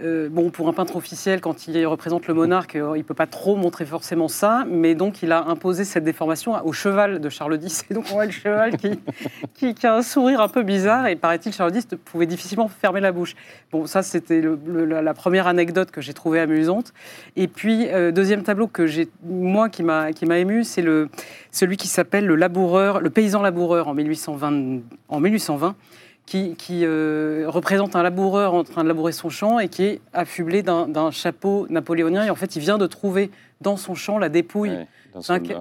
Euh, bon, pour un peintre officiel, quand il représente le monarque, euh, il ne peut pas trop montrer forcément ça, mais donc il a imposé cette déformation au cheval de Charles X. Et donc on voit le cheval qui, qui, a un sourire un peu bizarre, et paraît-il, Charles X pouvait difficilement fermer la bouche. Bon, ça c'était la première anecdote que j'ai trouvée amusante. Et puis, euh, deuxième tableau que j'ai, moi, qui m'a ému, c'est celui qui s'appelle le laboureur, le paysan laboureur en 1820. En 1820 qui, euh, représente un laboureur en train de labourer son champ et qui est affublé d'un chapeau napoléonien. Et en fait, il vient de trouver dans son champ la dépouille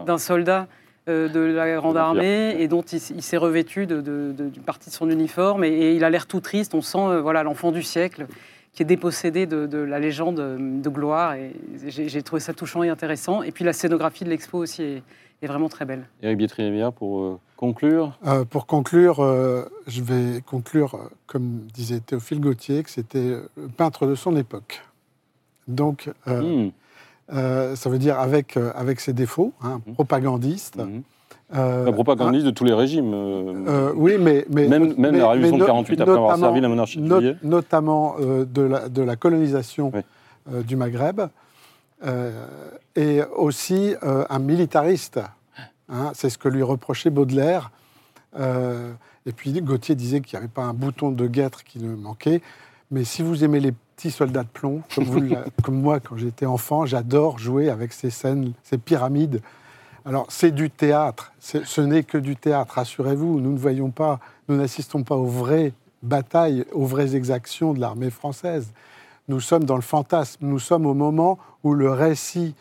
d'un soldat. euh, de la Grande De. Armée et dont il, s'est revêtu de- de- de- d'une partie de son uniforme et, et il a l'air tout triste. On sent euh, voilà l'enfant du siècle qui est dépossédé de, la légende de gloire et j'ai trouvé ça touchant et intéressant. Et puis la scénographie de l'expo aussi est, est vraiment très belle. Eric Bietri-Lévia, pour euh, conclure. Euh, pour conclure, euh, je vais conclure, comme disait Théophile Gautier, que c'était le peintre de son époque. Donc, euh, Hmm. euh, ça veut dire avec, euh, avec ses défauts, hein, Mhm. propagandiste. La propagandiste de tous les régimes. oui, mais, mais même même mais- la révolution de no- 48, après avoir servi la monarchie de notamment euh, de, la, de la colonisation Oui. euh, du Maghreb, euh, et aussi euh, un militariste. Hein, c'est ce que lui reprochait Baudelaire. Euh, et puis Gauthier disait qu'il n'y avait pas un bouton de guêtre qui ne manquait. Mais si vous aimez les petits soldats de plomb, comme, vous comme moi quand j'étais enfant, j'adore jouer avec ces scènes, ces pyramides. Alors c'est du théâtre, ce n'est que du théâtre, rassurez-vous, nous ne voyons pas, nous n'assistons pas aux vraies batailles, aux vraies exactions de l'armée française. Nous sommes dans le fantasme, nous sommes au moment où le récit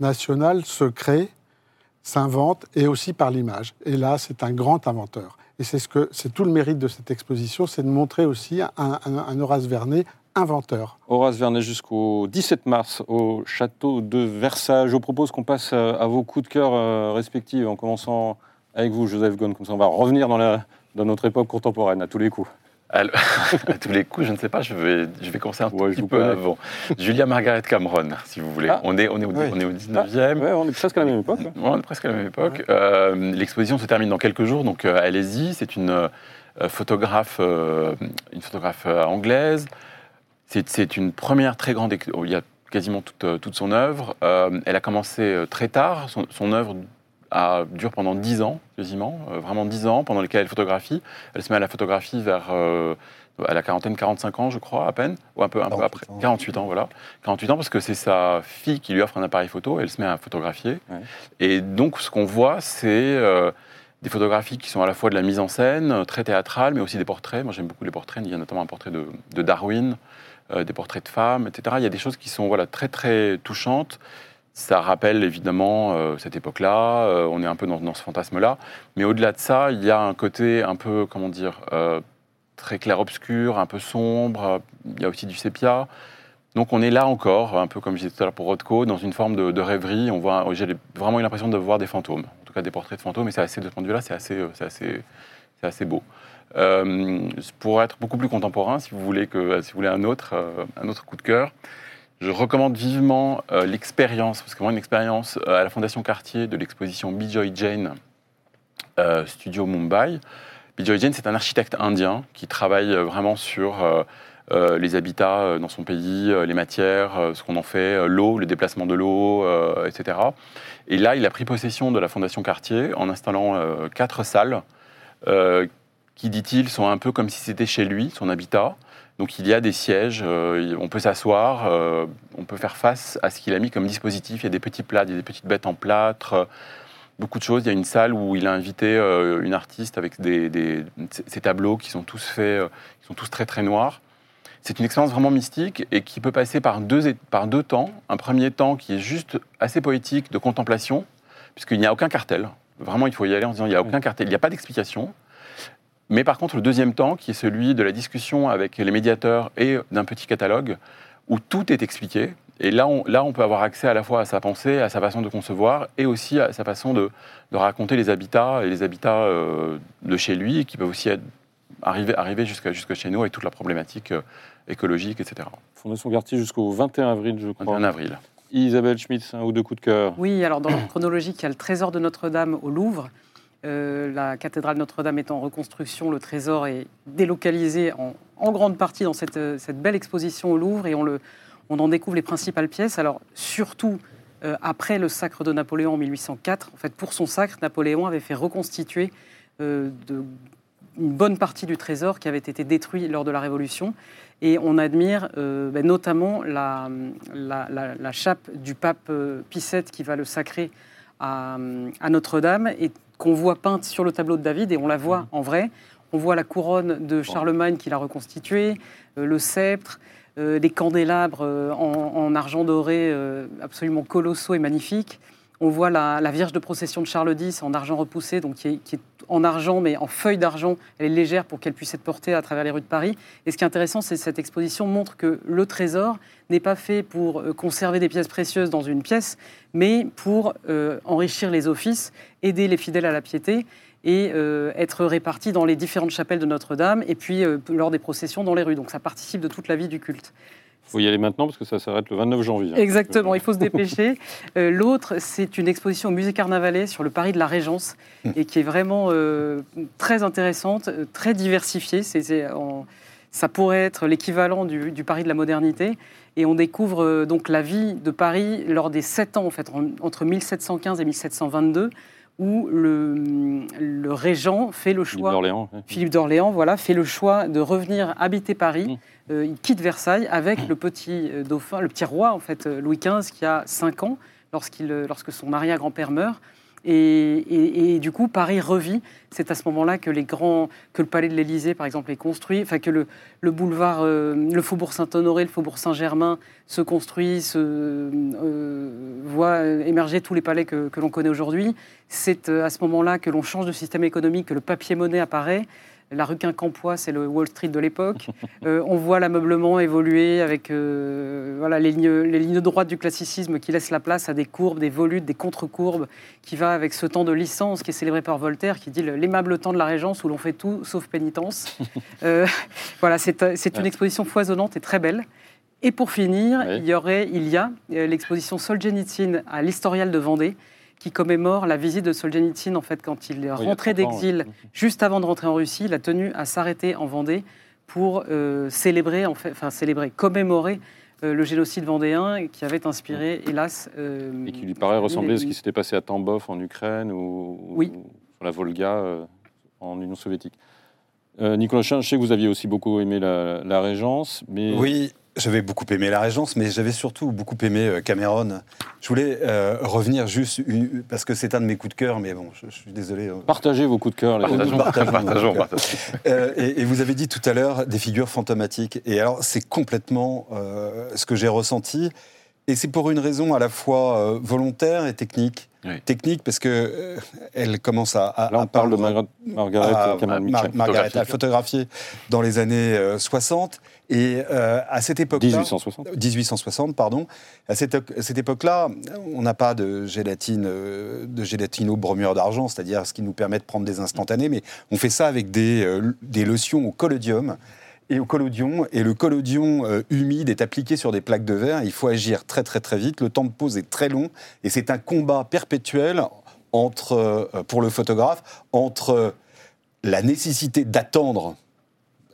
national se crée, s'invente, et aussi par l'image. Et là, c'est un grand inventeur. Et c'est ce tout le mérite de cette exposition, c'est de montrer aussi un, Horace Vernet inventeur. Horace Vernet jusqu'au 17 mars au château de Versailles. Je vous propose qu'on passe à vos coups de cœur euh, respectifs, en commençant avec vous, Joseph Ghosn. Comme ça, on va revenir dans notre époque contemporaine, à tous les coups. Alors, à tous les coups, je ne sais pas, je vais, je vais commencer un Ouais, petit peu connais. avant. Julia Margaret Cameron, si vous voulez. Ah. On, est, on, est au, Oui. on est au 19e. Ouais, on est presque à la même époque. ouais. Ouais, on est presque à la même époque. Euh, L'exposition se termine dans quelques jours, donc euh, allez-y. C'est une euh, photographe, une photographe anglaise. C'est une première très grande. oh, Il y a quasiment toute, toute son œuvre. Elle a commencé très tard. Son, son œuvre dure pendant 10 ans, quasiment, euh, vraiment 10 ans, pendant lesquels elle photographie. Elle se met à la photographie vers. euh, à la quarantaine, 45 ans, je crois, à peine, ou un peu, un peu 48 après. ans. 48 ans, voilà. 48 ans, parce que c'est sa fille qui lui offre un appareil photo, elle se met à photographier. Ouais. Et donc, ce qu'on voit, c'est euh, des photographies qui sont à la fois de la mise en scène, très théâtrale, mais aussi des portraits. Moi, j'aime beaucoup les portraits. Il y a notamment un portrait de, de Darwin, euh, des portraits de femmes, etc. Il y a des choses qui sont voilà, très, très touchantes. Ça rappelle évidemment euh, cette époque-là. euh, on est un peu dans, ce fantasme-là. Mais au-delà de ça, il y a un côté un peu, comment dire, euh, très clair-obscur, un peu sombre. Il y a aussi du sépia. Donc on est là encore, un peu comme je disais tout à l'heure pour Rothko, dans une forme de, rêverie. On voit, j'ai vraiment eu l'impression de voir des fantômes, en tout cas des portraits de fantômes. Et c'est assez de ce point de vue-là, c'est assez, c'est assez, assez beau. Pour être beaucoup plus contemporain, si vous voulez si vous voulez un autre, un autre coup de cœur, je recommande vivement euh, l'expérience, parce que moi une expérience euh, à la Fondation Cartier de l'exposition Bijoy Jain euh, Studio Mumbai. Bijoy Jain, c'est un architecte indien qui travaille vraiment sur les habitats dans son pays, les matières, ce qu'on en fait, l'eau, le déplacement de l'eau, etc. Et là, il a pris possession de la Fondation Cartier en installant quatre salles qui, dit-il, sont un peu comme si c'était chez lui, son habitat. Donc il y a des sièges, euh, on peut s'asseoir, euh, on peut faire face à ce qu'il a mis comme dispositif. Il y a des petits plats, il y a des petites bêtes en plâtre, euh, beaucoup de choses. Il y a une salle où il a invité une artiste avec des, des- ces tableaux qui sont tous faits, qui sont tous très très noirs. C'est une expérience vraiment mystique et qui peut passer par deux, par deux temps. Un premier temps qui est juste assez poétique de contemplation, puisqu'il n'y a aucun cartel. Vraiment, il faut y aller en disant il n'y a aucun cartel, il n'y a pas d'explication. Mais par contre, le deuxième temps, qui est celui de la discussion avec les médiateurs et d'un petit catalogue, où tout est expliqué. Et là on, là, on peut avoir accès à la fois à sa pensée, à sa façon de concevoir, et aussi à sa façon de, de raconter les habitats, et les habitats euh, de chez lui, qui peuvent aussi être, arriver, arriver jusqu'à jusqu'à chez nous, avec toute la problématique euh, écologique, etc. Fondation Cartier jusqu'au 21 avril, je crois. 21 avril. Isabelle Schmitz, un ou deux coups de cœur? Oui, alors dans l'ordre chronologique, il y a le trésor de Notre-Dame au Louvre. Euh, la cathédrale Notre-Dame est en reconstruction, le trésor est délocalisé en, grande partie dans cette, euh, cette belle exposition au Louvre et on, en découvre les principales pièces. Alors surtout euh, après le sacre de Napoléon en 1804, en fait pour son sacre, Napoléon avait fait reconstituer une bonne partie du trésor qui avait été détruit lors de la Révolution. Et on admire ben, notamment la, chape du pape Pie qui va le sacrer à, à Notre-Dame et qu'on voit peinte sur le tableau de David et on la voit en vrai. On voit la couronne de Charlemagne qu'il a reconstituée, euh, le sceptre, euh, les candélabres euh, en, en argent doré euh, absolument colossaux et magnifiques. On voit la, la Vierge de procession de Charles X en argent repoussé, donc qui est, qui est en argent, mais en feuille d'argent. Elle est légère pour qu'elle puisse être portée à travers les rues de Paris. Et ce qui est intéressant, c'est que cette exposition montre que le trésor n'est pas fait pour euh, conserver des pièces précieuses dans une pièce, mais pour euh, enrichir les offices, aider les fidèles à la piété et euh, être réparti dans les différentes chapelles de Notre-Dame et puis lors des processions dans les rues. Donc ça participe de toute la vie du culte. Il faut y aller maintenant parce que ça s'arrête le 29 janvier. hein. Exactement, il faut se dépêcher. Euh, L'autre, c'est une exposition au musée Carnavalet sur le Paris de la Régence et qui est vraiment euh, très intéressante, euh, très diversifiée. C'est- c'est en- ça pourrait être l'équivalent du, du Paris de la modernité. Et on découvre euh, donc la vie de Paris lors des sept ans, en fait, en- entre 1715 et 1722, où le, le régent fait le Philippe choix d'Orléans. ouais. Philippe d'Orléans voilà, fait le choix de revenir habiter Paris. Mm. Euh, il quitte Versailles avec le petit euh, dauphin, le petit roi, en fait, euh, Louis XV, qui a 5 ans lorsqu'il, lorsque son arrière-grand-père meurt. Et, du coup, Paris revit. C'est à ce moment-là que, les grands, que le palais de l'Élysée, par exemple, est construit, enfin que le, le boulevard, le faubourg Saint-Honoré, le faubourg Saint-Germain se construit, se voit émerger tous les palais que, l'on connaît aujourd'hui. C'est à ce moment-là que l'on change de système économique, que le papier-monnaie apparaît. La rue Quincampoix, c'est le Wall Street de l'époque. Euh, on voit l'ameublement évoluer avec euh, voilà, les, lignes, les lignes droites du classicisme qui laissent la place à des courbes, des volutes, des contre-courbes, qui va avec ce temps de licence qui est célébré par Voltaire, qui dit le- l'aimable temps de la Régence où l'on fait tout sauf pénitence. Euh, voilà, c'est une exposition foisonnante et très belle. Et pour finir, il y aurait, il y a l'exposition Solzhenitsyn à l'Historial de Vendée, qui commémore la visite de Solzhenitsyn en fait quand il est rentré 30 ans, d'exil ouais. juste avant de rentrer en Russie, il a tenu à s'arrêter en Vendée pour euh, célébrer, en fait, enfin célébrer, commémorer euh, le génocide vendéen qui avait inspiré, hélas. euh, Et qui lui paraît ressembler à ce qui s'était passé à Tambov en Ukraine ou, sur la Volga euh, en Union soviétique. Euh, Nicolas Chin, je sais que vous aviez aussi beaucoup aimé la, la Régence, mais Oui, j'avais beaucoup aimé la Régence, mais j'avais surtout beaucoup aimé euh, Cameron. Je voulais euh, revenir juste, une- parce que c'est un de mes coups de cœur, mais bon, je, je suis désolé. euh. partagez vos coups de cœur. les Partageons. Partageons, partageons. Euh, et, et vous avez dit tout à l'heure des figures fantomatiques. Et alors, c'est complètement euh, ce que j'ai ressenti. Et c'est pour une raison à la fois euh, volontaire et technique. Oui. Technique parce que euh, elle commence à, à- Là, à on parle de Margaret, à- Cameron Mar-. Margaret a photographié dans les années euh, 60. Et euh, à cette époque-là, 1860. 1860, pardon. À cette, à cette époque-là, on n'a pas de gélatine, euh, de gélatino-bromure d'argent, c'est-à-dire ce qui nous permet de prendre des instantanés, mais on fait ça avec des, des lotions au collodium. Et au collodion, et le collodion euh, humide est appliqué sur des plaques de verre. Il faut agir très très très vite. Le temps de pose est très long, et c'est un combat perpétuel entre, euh, pour le photographe, entre la nécessité d'attendre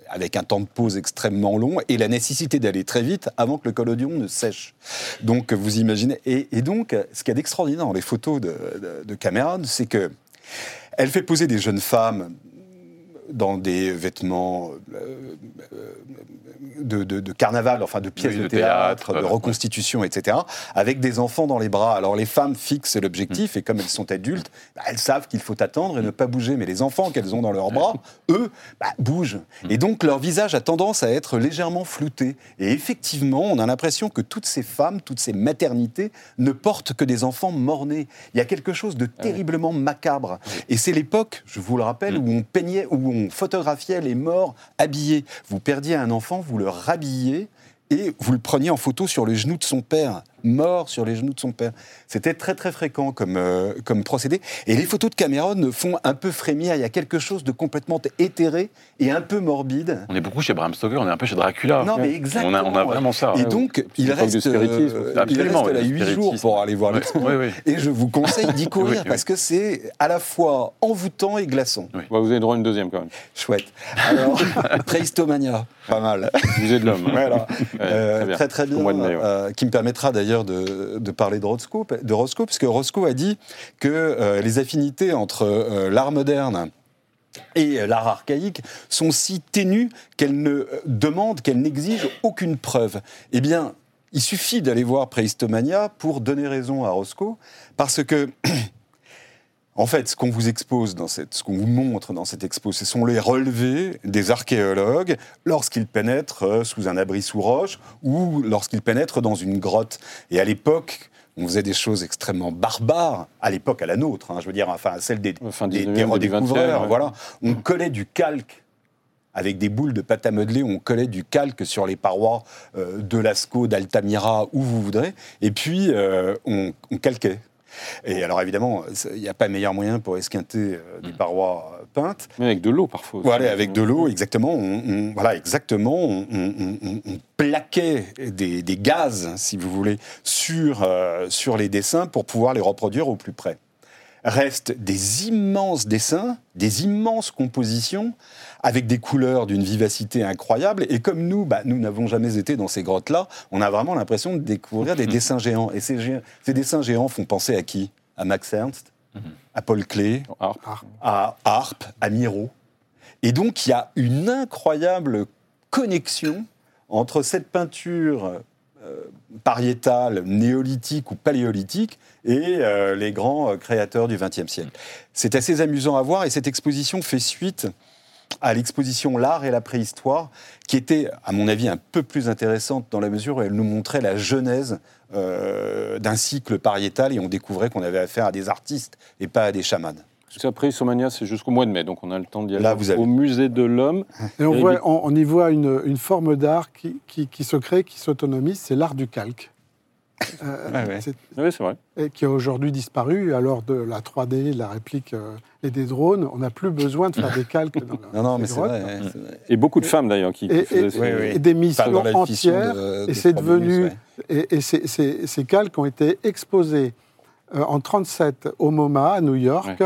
avec un temps de pause extrêmement long et la nécessité d'aller très vite avant que le collodion ne sèche. Donc vous imaginez. Et, donc, ce qu'il y a d'extraordinaire dans les photos de, de- de Cameron, c'est que elle fait poser des jeunes femmes dans des vêtements euh, de, de- de carnaval, enfin de pièces Oui, de, de théâtre, théâtre, de reconstitution, etc., avec des enfants dans les bras. Alors les femmes fixent l'objectif et comme elles sont adultes, bah, elles savent qu'il faut attendre et ne pas bouger. Mais les enfants qu'elles ont dans leurs bras, eux, bah, bougent. Et donc leur visage a tendance à être légèrement flouté. Et effectivement, on a l'impression que toutes ces femmes, toutes ces maternités ne portent que des enfants morts-nés. Il y a quelque chose de terriblement macabre. Et c'est l'époque, je vous le rappelle, où on peignait, où on photographiait les morts habillés. Vous perdiez un enfant, vous le rhabilliez et vous le preniez en photo sur les genoux de son père, mort sur les genoux de son père. C'était très très fréquent comme, euh, comme procédé. Et les photos de Cameron font un peu frémir. Il y a quelque chose de complètement éthéré et un peu morbide. On est beaucoup chez Bram Stoker, on est un peu chez Dracula. Non, mais On exactement. a, on a vraiment ça. Et donc, il reste, euh, il Absolument, reste là le 8 jours pour aller voir Ouais, l'expo. oui, oui. Et je vous conseille d'y courir Oui, oui. parce que c'est à la fois envoûtant et glaçant. Ouais, vous avez droit à une deuxième quand même. Chouette. Alors, Préhistomania, pas mal. Musée de l'homme. Voilà. Euh, très bien. très très bien. Euh, qui me permettra d'ailleurs de, parler de Roscoe, de Roscoe, puisque Roscoe a dit que euh, les affinités entre euh, l'art moderne et euh, l'art archaïque sont si ténues qu'elles ne demandent, qu'elles n'exigent aucune preuve. Eh bien, il suffit d'aller voir Préhistomania pour donner raison à Roscoe, parce que En fait, ce qu'on vous expose dans cette, ce qu'on vous montre dans cette expo, ce sont les relevés des archéologues lorsqu'ils pénètrent euh, sous un abri sous roche ou lorsqu'ils pénètrent dans une grotte. Et à l'époque, on faisait des choses extrêmement barbares, à l'époque à la nôtre, hein, je veux dire, enfin à celle des, Fin des, 19e, des début redécouvreurs. 20e, ouais. Voilà. On collait du calque avec des boules de pâte à modeler, on collait du calque sur les parois euh, de Lascaux, d'Altamira, où vous voudrez, et puis euh, on, on calquait. Et alors évidemment, il n'y a pas meilleur moyen pour esquinter euh, des parois euh, peintes. Mais avec de l'eau parfois. Voilà, avec de l'eau, exactement. On, on- voilà, exactement. On, on- on- on plaquait des, des gaz, si vous voulez, sur, euh, sur les dessins pour pouvoir les reproduire au plus près. Restent des immenses dessins, des immenses compositions, avec des couleurs d'une vivacité incroyable. Et comme nous, bah, nous n'avons jamais été dans ces grottes-là, on a vraiment l'impression de découvrir des dessins géants. Et ces, dessins géants font penser à qui? À Max Ernst, à Paul Klee, Ah, à Harpe, à Miro. Et donc, il y a une incroyable connexion entre cette peinture euh, pariétale, néolithique ou paléolithique et euh, les grands euh, créateurs du XXe siècle. C'est assez amusant à voir et cette exposition fait suite à l'exposition L'art et la préhistoire, qui était, à mon avis, un peu plus intéressante dans la mesure où elle nous montrait la genèse euh, d'un cycle pariétal et on découvrait qu'on avait affaire à des artistes et pas à des chamans. Parce qu'après, Isomania, c'est jusqu'au mois de mai, donc on a le temps d'y aller Là, vous avez- au musée de l'homme. Et on, Et voit- les- on- on y voit une, une forme d'art qui, qui- qui se crée, qui s'autonomise, c'est l'art du calque. Euh, Ouais, ouais. c'est- Oui, c'est vrai. et qui a aujourd'hui disparu. Alors de la 3D, la réplique euh, et des drones, on n'a plus besoin de faire des calques dans la- Non, non, mais c'est vrai. hein, c'est vrai. Et beaucoup de femmes d'ailleurs qui, qui Et- faisaient et- ces- Oui, oui. Et des missions dans la fiction entières. de- et de c'est devenu. minutes, ouais. Et, et ces, ces- ces calques ont été exposés euh, en 37 au MoMA à New York.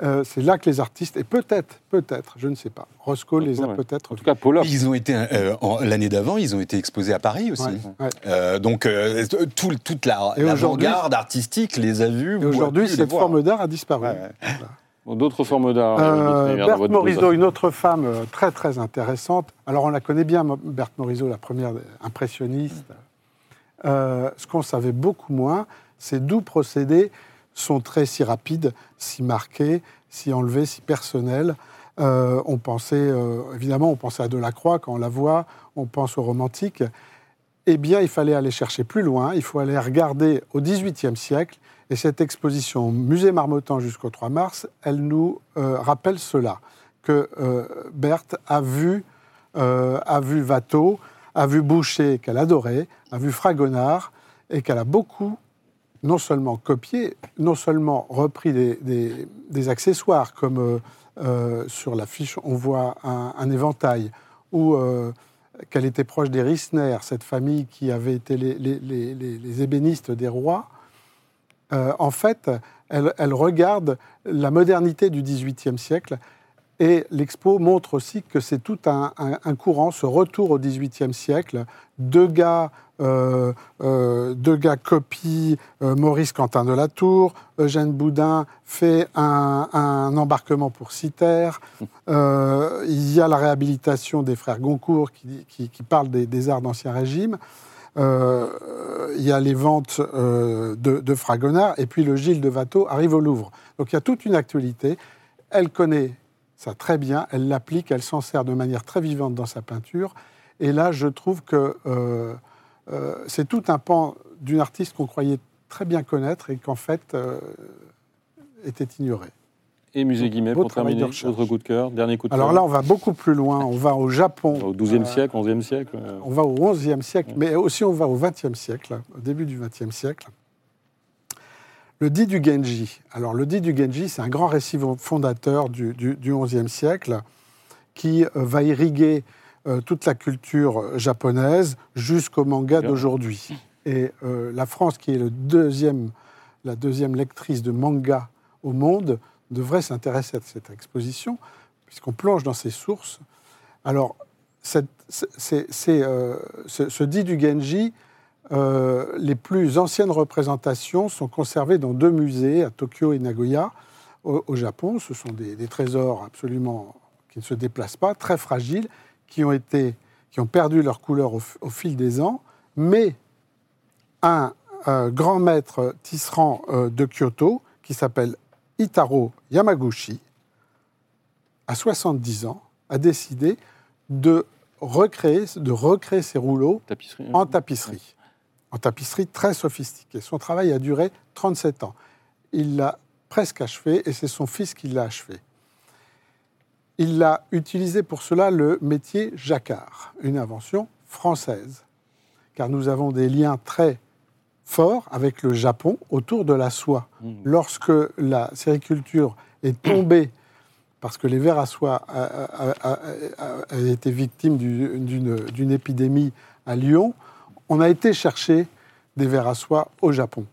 Euh, c'est là que les artistes, et peut-être, peut-être, je ne sais pas, Roscoe les a Ouais. peut-être En tout cas, Paula. Ils ont été euh, en- l'année d'avant, ils ont été exposés à Paris aussi. Ouais, ouais. Euh, donc euh, tout- toute la aujourd'hui- l'avant-garde artistique les a vus. Aujourd'hui, cette voir. forme d'art a disparu. Ouais, ouais. Voilà. Bon, D'autres formes d'art. Euh, euh, Berthe Morisot, une autre femme euh, très très intéressante. Alors on la connaît bien, Berthe Morisot, la première impressionniste. Euh, ce qu'on savait beaucoup moins, c'est d'où procédés son trait si rapide, si marqué, si enlevé, si personnel. Euh, on pensait, euh, évidemment, on pensait à Delacroix quand on la voit, on pense aux romantiques. Eh bien, il fallait aller chercher plus loin, il faut aller regarder au XVIIIe siècle. Et cette exposition au Musée Marmottan jusqu'au 3 mars, elle nous euh, rappelle cela, que Berthe a vu, a vu Watteau, a vu Boucher, qu'elle adorait, a vu Fragonard, et qu'elle a beaucoup, non seulement copié, non seulement repris des, accessoires, comme euh, euh, sur l'affiche, on voit un, éventail, ou euh, qu'elle était proche des Rissner, cette famille qui avait été les, ébénistes des rois. En fait, elle, elle regarde la modernité du XVIIIe siècle et l'expo montre aussi que c'est tout un, un- un courant, ce retour au XVIIIe siècle. Deux gars, euh, euh, deux gars copient euh, Maurice Quentin de la Tour, Eugène Boudin fait un, un embarquement pour Citer. Euh, il y a la réhabilitation des frères Goncourt qui, qui, qui parlent des, des arts d'Ancien Régime. Il y a les ventes de, de Fragonard, et puis le Gilles de Watteau arrive au Louvre. Donc il y a toute une actualité. Elle connaît ça très bien, elle l'applique, elle s'en sert de manière très vivante dans sa peinture. Et là, je trouve que euh, euh, c'est tout un pan d'une artiste qu'on croyait très bien connaître et qu'en fait euh, était ignorée. Et Musée Guimet pour terminer. Autre coup de cœur, dernier coup de Alors cœur. là, on va beaucoup plus loin. On va au Japon. Au XIIe siècle, XIe siècle. On va au XIe siècle, mais aussi on va au XXe siècle, au début du XXe siècle. Le dit du Genji. Alors, le dit du Genji, c'est un grand récit fondateur du, du, du XIe siècle qui euh, va irriguer euh, toute la culture japonaise jusqu'au manga d'aujourd'hui. Et euh, la France, qui est le deuxième, la deuxième lectrice de manga au monde, devrait s'intéresser à cette exposition, puisqu'on plonge dans ses sources. Alors, cette- euh, ce, ce dit du Genji, euh, les plus anciennes représentations sont conservées dans deux musées, à Tokyo et Nagoya, au, au Japon. Ce sont des, des trésors absolument qui ne se déplacent pas, très fragiles, qui ont, été, qui ont perdu leur couleur au, fil des ans. Mais un euh, grand maître tisserand euh, de Kyoto, qui s'appelle Itaro Yamaguchi, à 70 ans, a décidé de recréer, de recréer ces rouleaux Tapisserie. en tapisserie. En tapisserie très sophistiquée. Son travail a duré 37 ans. Il l'a presque achevé et c'est son fils qui l'a achevé. Il a utilisé pour cela le métier jacquard, une invention française, car nous avons des liens très forts avec le Japon autour de la soie. Mmh. Lorsque la sériculture est tombée parce que les vers à soie a- a- a- a- a- a été victime du- d'une d'une épidémie à Lyon, on a été chercher des vers à soie au Japon.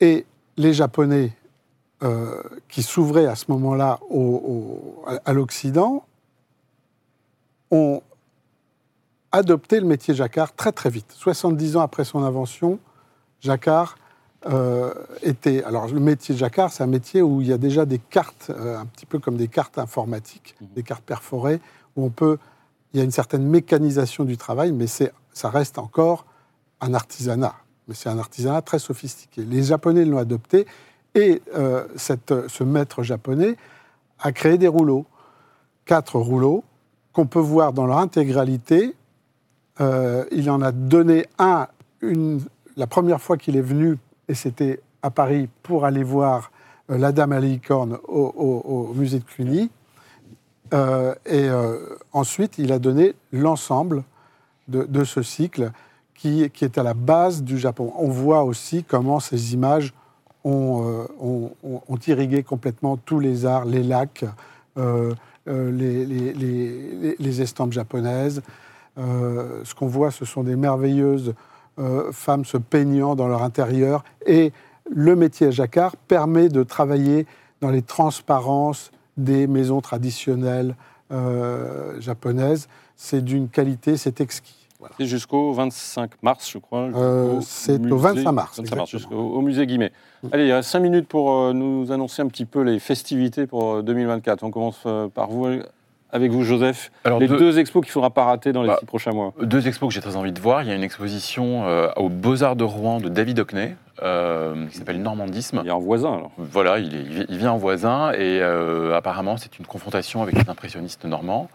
Et les Japonais euh, qui s'ouvraient à ce moment-là au- au- à- l'Occident ont adopté le métier jacquard très très vite. 70 ans après son invention, jacquard euh, était... Alors le métier jacquard, c'est un métier où il y a déjà des cartes, euh, un petit peu comme des cartes informatiques, des cartes perforées, où on peut... Il y a une certaine mécanisation du travail, mais ça reste encore un artisanat. Mais c'est un artisanat très sophistiqué. Les Japonais l'ont adopté et euh, ce maître japonais a créé des rouleaux, quatre rouleaux, qu'on peut voir dans leur intégralité. Euh, il en a donné un une- la première fois qu'il est venu, et c'était à Paris, pour aller voir euh, La Dame à licorne au- au musée de Cluny. Euh, et euh, ensuite, il a donné l'ensemble de, ce cycle qui, est à la base du Japon. On voit aussi comment ces images ont, euh, irrigué complètement tous les arts, les lacs, les, les- les- estampes japonaises. Ce qu'on voit, ce sont des merveilleuses femmes se peignant dans leur intérieur. Et le métier à jacquard permet de travailler dans les transparences des maisons traditionnelles euh, japonaises. C'est d'une qualité, c'est exquis. Voilà. C'est jusqu'au 25 mars, je crois. Euh, c'est au musée- 25 mars, 25 mars, exactement. jusqu'au au musée Guimet. Allez, il reste 5 minutes pour euh, nous annoncer un petit peu les festivités pour euh, 2024. On commence par vous, avec vous, Joseph. Alors, les deux- deux expos qu'il ne faudra pas rater dans les Bah, six prochains mois. Deux expos que j'ai très envie de voir. Il y a une exposition euh, aux Beaux-Arts de Rouen de David Hockney, euh, qui s'appelle Normandisme. Il a un voisin, alors. Voilà, il, est- il vi- il vient en voisin et euh, apparemment c'est une confrontation avec les impressionnistes normands.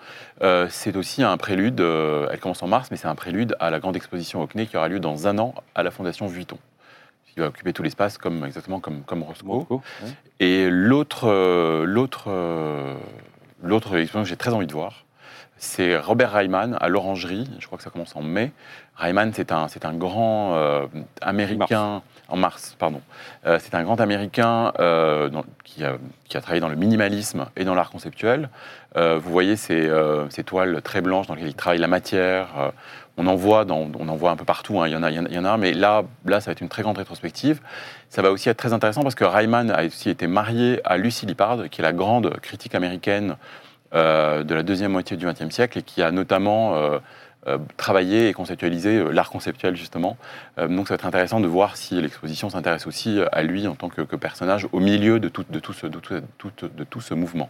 Euh, c'est aussi un prélude, elle commence en mars, mais c'est un prélude à la grande exposition Hockney qui aura lieu dans un an à la Fondation Vuitton. Qui va occuper tout l'espace comme, exactement comme, comme Roscoe. Ouais. Et l'autre, euh, l'autre, euh, l'autre exposition que j'ai très envie de voir, c'est Robert Reimann à l'Orangerie. Je crois que ça commence en mai. Reimann, c'est un, c'est un grand euh, américain en mars, pardon. Euh, c'est un grand américain euh, qui, a, travaillé dans le minimalisme et dans l'art conceptuel. Euh, vous voyez ces, toiles très blanches dans lesquelles il travaille la matière. on en voit, on en voit un peu partout. hein, Il y en a, il y en a- mais là, ça va être une très grande rétrospective. Ça va aussi être très intéressant parce que Reimann a aussi été marié à Lucy Lippard, qui est la grande critique américaine de la deuxième moitié du XXe siècle et qui a notamment euh, travaillé et conceptualisé euh, l'art conceptuel justement. Euh, donc ça va être intéressant de voir si l'exposition s'intéresse aussi à lui en tant que, que personnage au milieu de tout, de tout, ce, de tout, de tout- de tout ce mouvement.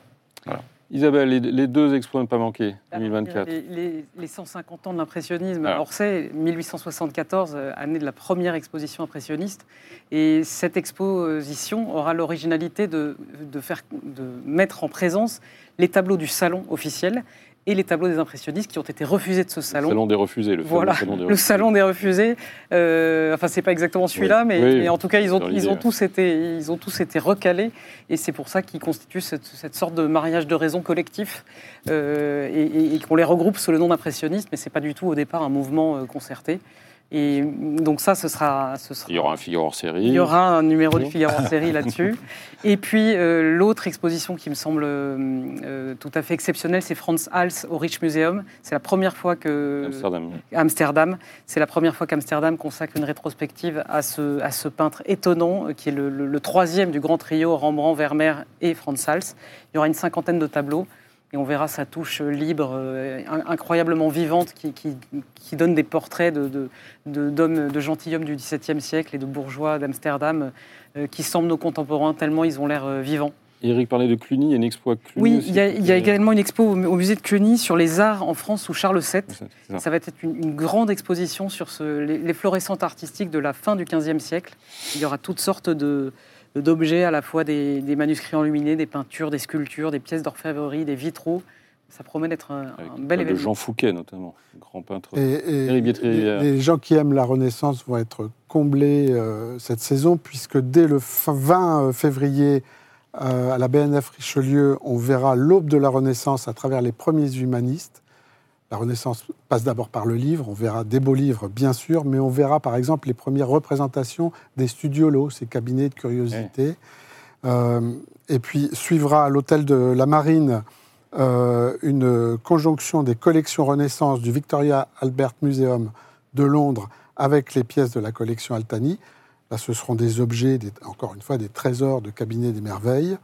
Isabelle, les, les deux expos à ne pas manquer, 2024. Les, les- les 150 ans de l'impressionnisme. Alors. Alors, c'est 1874, euh, année de la première exposition impressionniste. Et cette exposition aura l'originalité de, de, faire, de mettre en présence les tableaux du salon officiel et les tableaux des impressionnistes qui ont été refusés de ce Le salon. salon des refusés. Le Voilà, salon des le refusés. salon des refusés. Euh, enfin, c'est pas exactement celui-là, Oui. mais, Oui, mais en tout cas, ils ont, ils tous été, ils ont tous été recalés, et c'est pour ça qu'ils constituent cette, cette sorte de mariage de raison collectif, euh, et, et- et qu'on les regroupe sous le nom d'impressionnistes, mais c'est pas du tout au départ un mouvement euh, concerté. Et donc ça, ce sera, ce sera Il y aura un Figaro série. il y aura un numéro de Oui. Figaro en série là-dessus. Et puis euh, l'autre exposition qui me semble euh, euh, tout à fait exceptionnelle, c'est Franz Hals au Rijksmuseum. C'est la première fois que Amsterdam. Amsterdam. C'est la première fois qu'Amsterdam consacre une rétrospective à ce, à ce peintre étonnant, qui est le, le- le troisième du grand trio Rembrandt, Vermeer et Franz Hals. Il y aura une cinquantaine de tableaux. Et on verra sa touche libre, euh, in- incroyablement vivante, qui, qui- qui donne des portraits de, de, de- d'hommes, de gentilshommes du XVIIe siècle et de bourgeois d'Amsterdam, euh, qui semblent nos contemporains tellement ils ont l'air euh, vivants. Eric parlait de Cluny, il y a une expo à Cluny. Oui, il y, a, qui il y a est- également une expo au, au musée de Cluny sur les arts en France sous Charles VII. Ça. Ça va être une, une grande exposition sur ce- les, les florescentes artistiques de la fin du XVe siècle. Il y aura toutes sortes de, d'objets, à la fois des, des manuscrits enluminés, des peintures, des sculptures, des pièces d'orfèvrerie, des vitraux. Ça promet d'être un, bel de événement. Jean Fouquet, notamment, grand peintre. Et, Bietri-Rivière. les, gens qui aiment la Renaissance vont être comblés euh, cette saison, puisque dès le fin- 20 février, euh, à la BNF Richelieu, on verra l'aube de la Renaissance à travers les premiers humanistes. La Renaissance passe d'abord par le livre, on verra des beaux livres, bien sûr, mais on verra par exemple les premières représentations des studiolos, ces cabinets de curiosité. Euh, et puis suivra à l'hôtel de la Marine euh, une conjonction des collections Renaissance du Victoria Albert Museum de Londres avec les pièces de la collection Altani. Là, ce seront des objets, des- encore une fois, des trésors de cabinet des merveilles.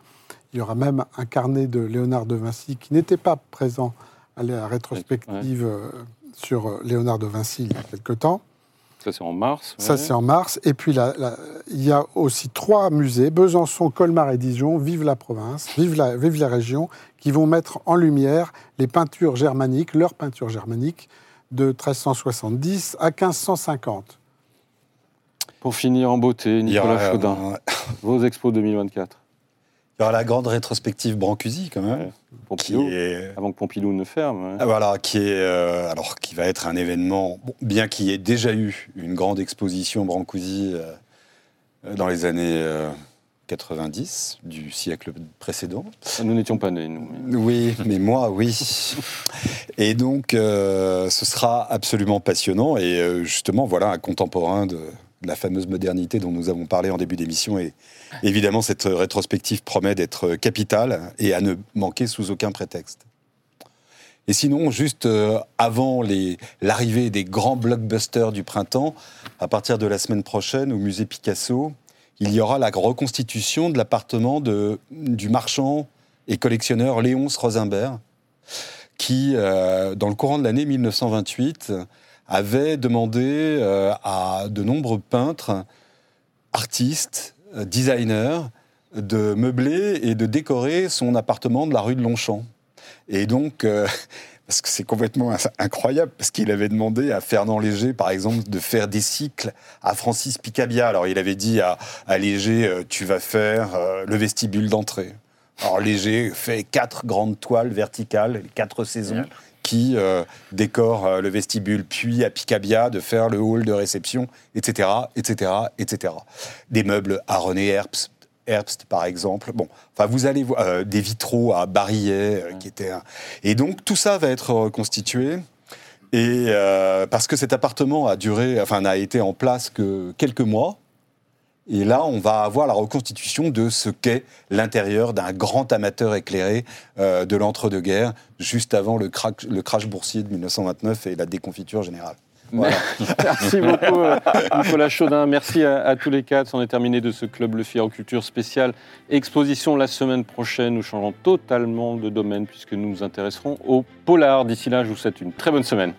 Il y aura même un carnet de Léonard de Vinci qui n'était pas présent à la rétrospective euh, sur euh, Léonard de Vinci il y a quelque temps. Ça, c'est en mars. Ça, c'est en mars. Et puis, là, là, il y a aussi trois musées, Besançon, Colmar et Dijon, Vive la province, Vive la, vive la région, qui vont mettre en lumière les peintures germaniques, leurs peintures germaniques, de 1370 à 1550. Pour finir en beauté, Nicolas Chaudin, euh, vos expos 2024. Aura la grande rétrospective Brancusi quand même, Ouais. qui Pompidou, est avant que Pompidou ne ferme. ouais. Ah, Voilà, qui est euh, alors qui va être un événement, bon, bien qu'il y ait déjà eu une grande exposition Brancusi euh, euh, dans les années euh, 90 du siècle précédent. Nous n'étions pas nés, nous. mais- Oui, mais moi, oui. Et donc, euh, ce sera absolument passionnant. Et euh, justement, voilà un contemporain de la fameuse modernité dont nous avons parlé en début d'émission. Et évidemment, cette rétrospective promet d'être capitale et à ne manquer sous aucun prétexte. Et sinon, juste euh, avant l'arrivée des grands blockbusters du printemps, à partir de la semaine prochaine au musée Picasso, il y aura la reconstitution de l'appartement du marchand et collectionneur Léonce Rosenberg, qui, euh, dans le courant de l'année 1928, avait demandé euh, à de nombreux peintres, artistes, euh, designers, de meubler et de décorer son appartement de la rue de Longchamp. Et donc, euh, parce que c'est complètement incroyable, parce qu'il avait demandé à Fernand Léger, par exemple, de faire des cycles à Francis Picabia. Alors, il avait dit à, Léger, tu vas faire le vestibule d'entrée. Alors, Léger fait quatre grandes toiles verticales, les quatre saisons. Qui euh, décorent euh, le vestibule, puis à Picabia de faire le hall de réception, etc., etc., etc. Des meubles à René Herbst, Herbst, par exemple. Bon, enfin, vous allez voir euh, des vitraux à Barillet, euh, qui étaient un- Et donc, tout ça va être reconstitué. Et parce que cet appartement a duré, enfin, n'a été en place que quelques mois. Et là, on va avoir la reconstitution de ce qu'est l'intérieur d'un grand amateur éclairé euh, de l'entre-deux-guerres, juste avant le, crash boursier de 1929 et la déconfiture générale. Voilà. Merci beaucoup, euh, Nicolas Chaudin. Merci à, à tous les quatre. C'en est terminé de ce Club Le Figaro Culture spécial exposition la semaine prochaine. Nous changeons totalement de domaine puisque nous nous intéresserons au polar. D'ici là, je vous souhaite une très bonne semaine.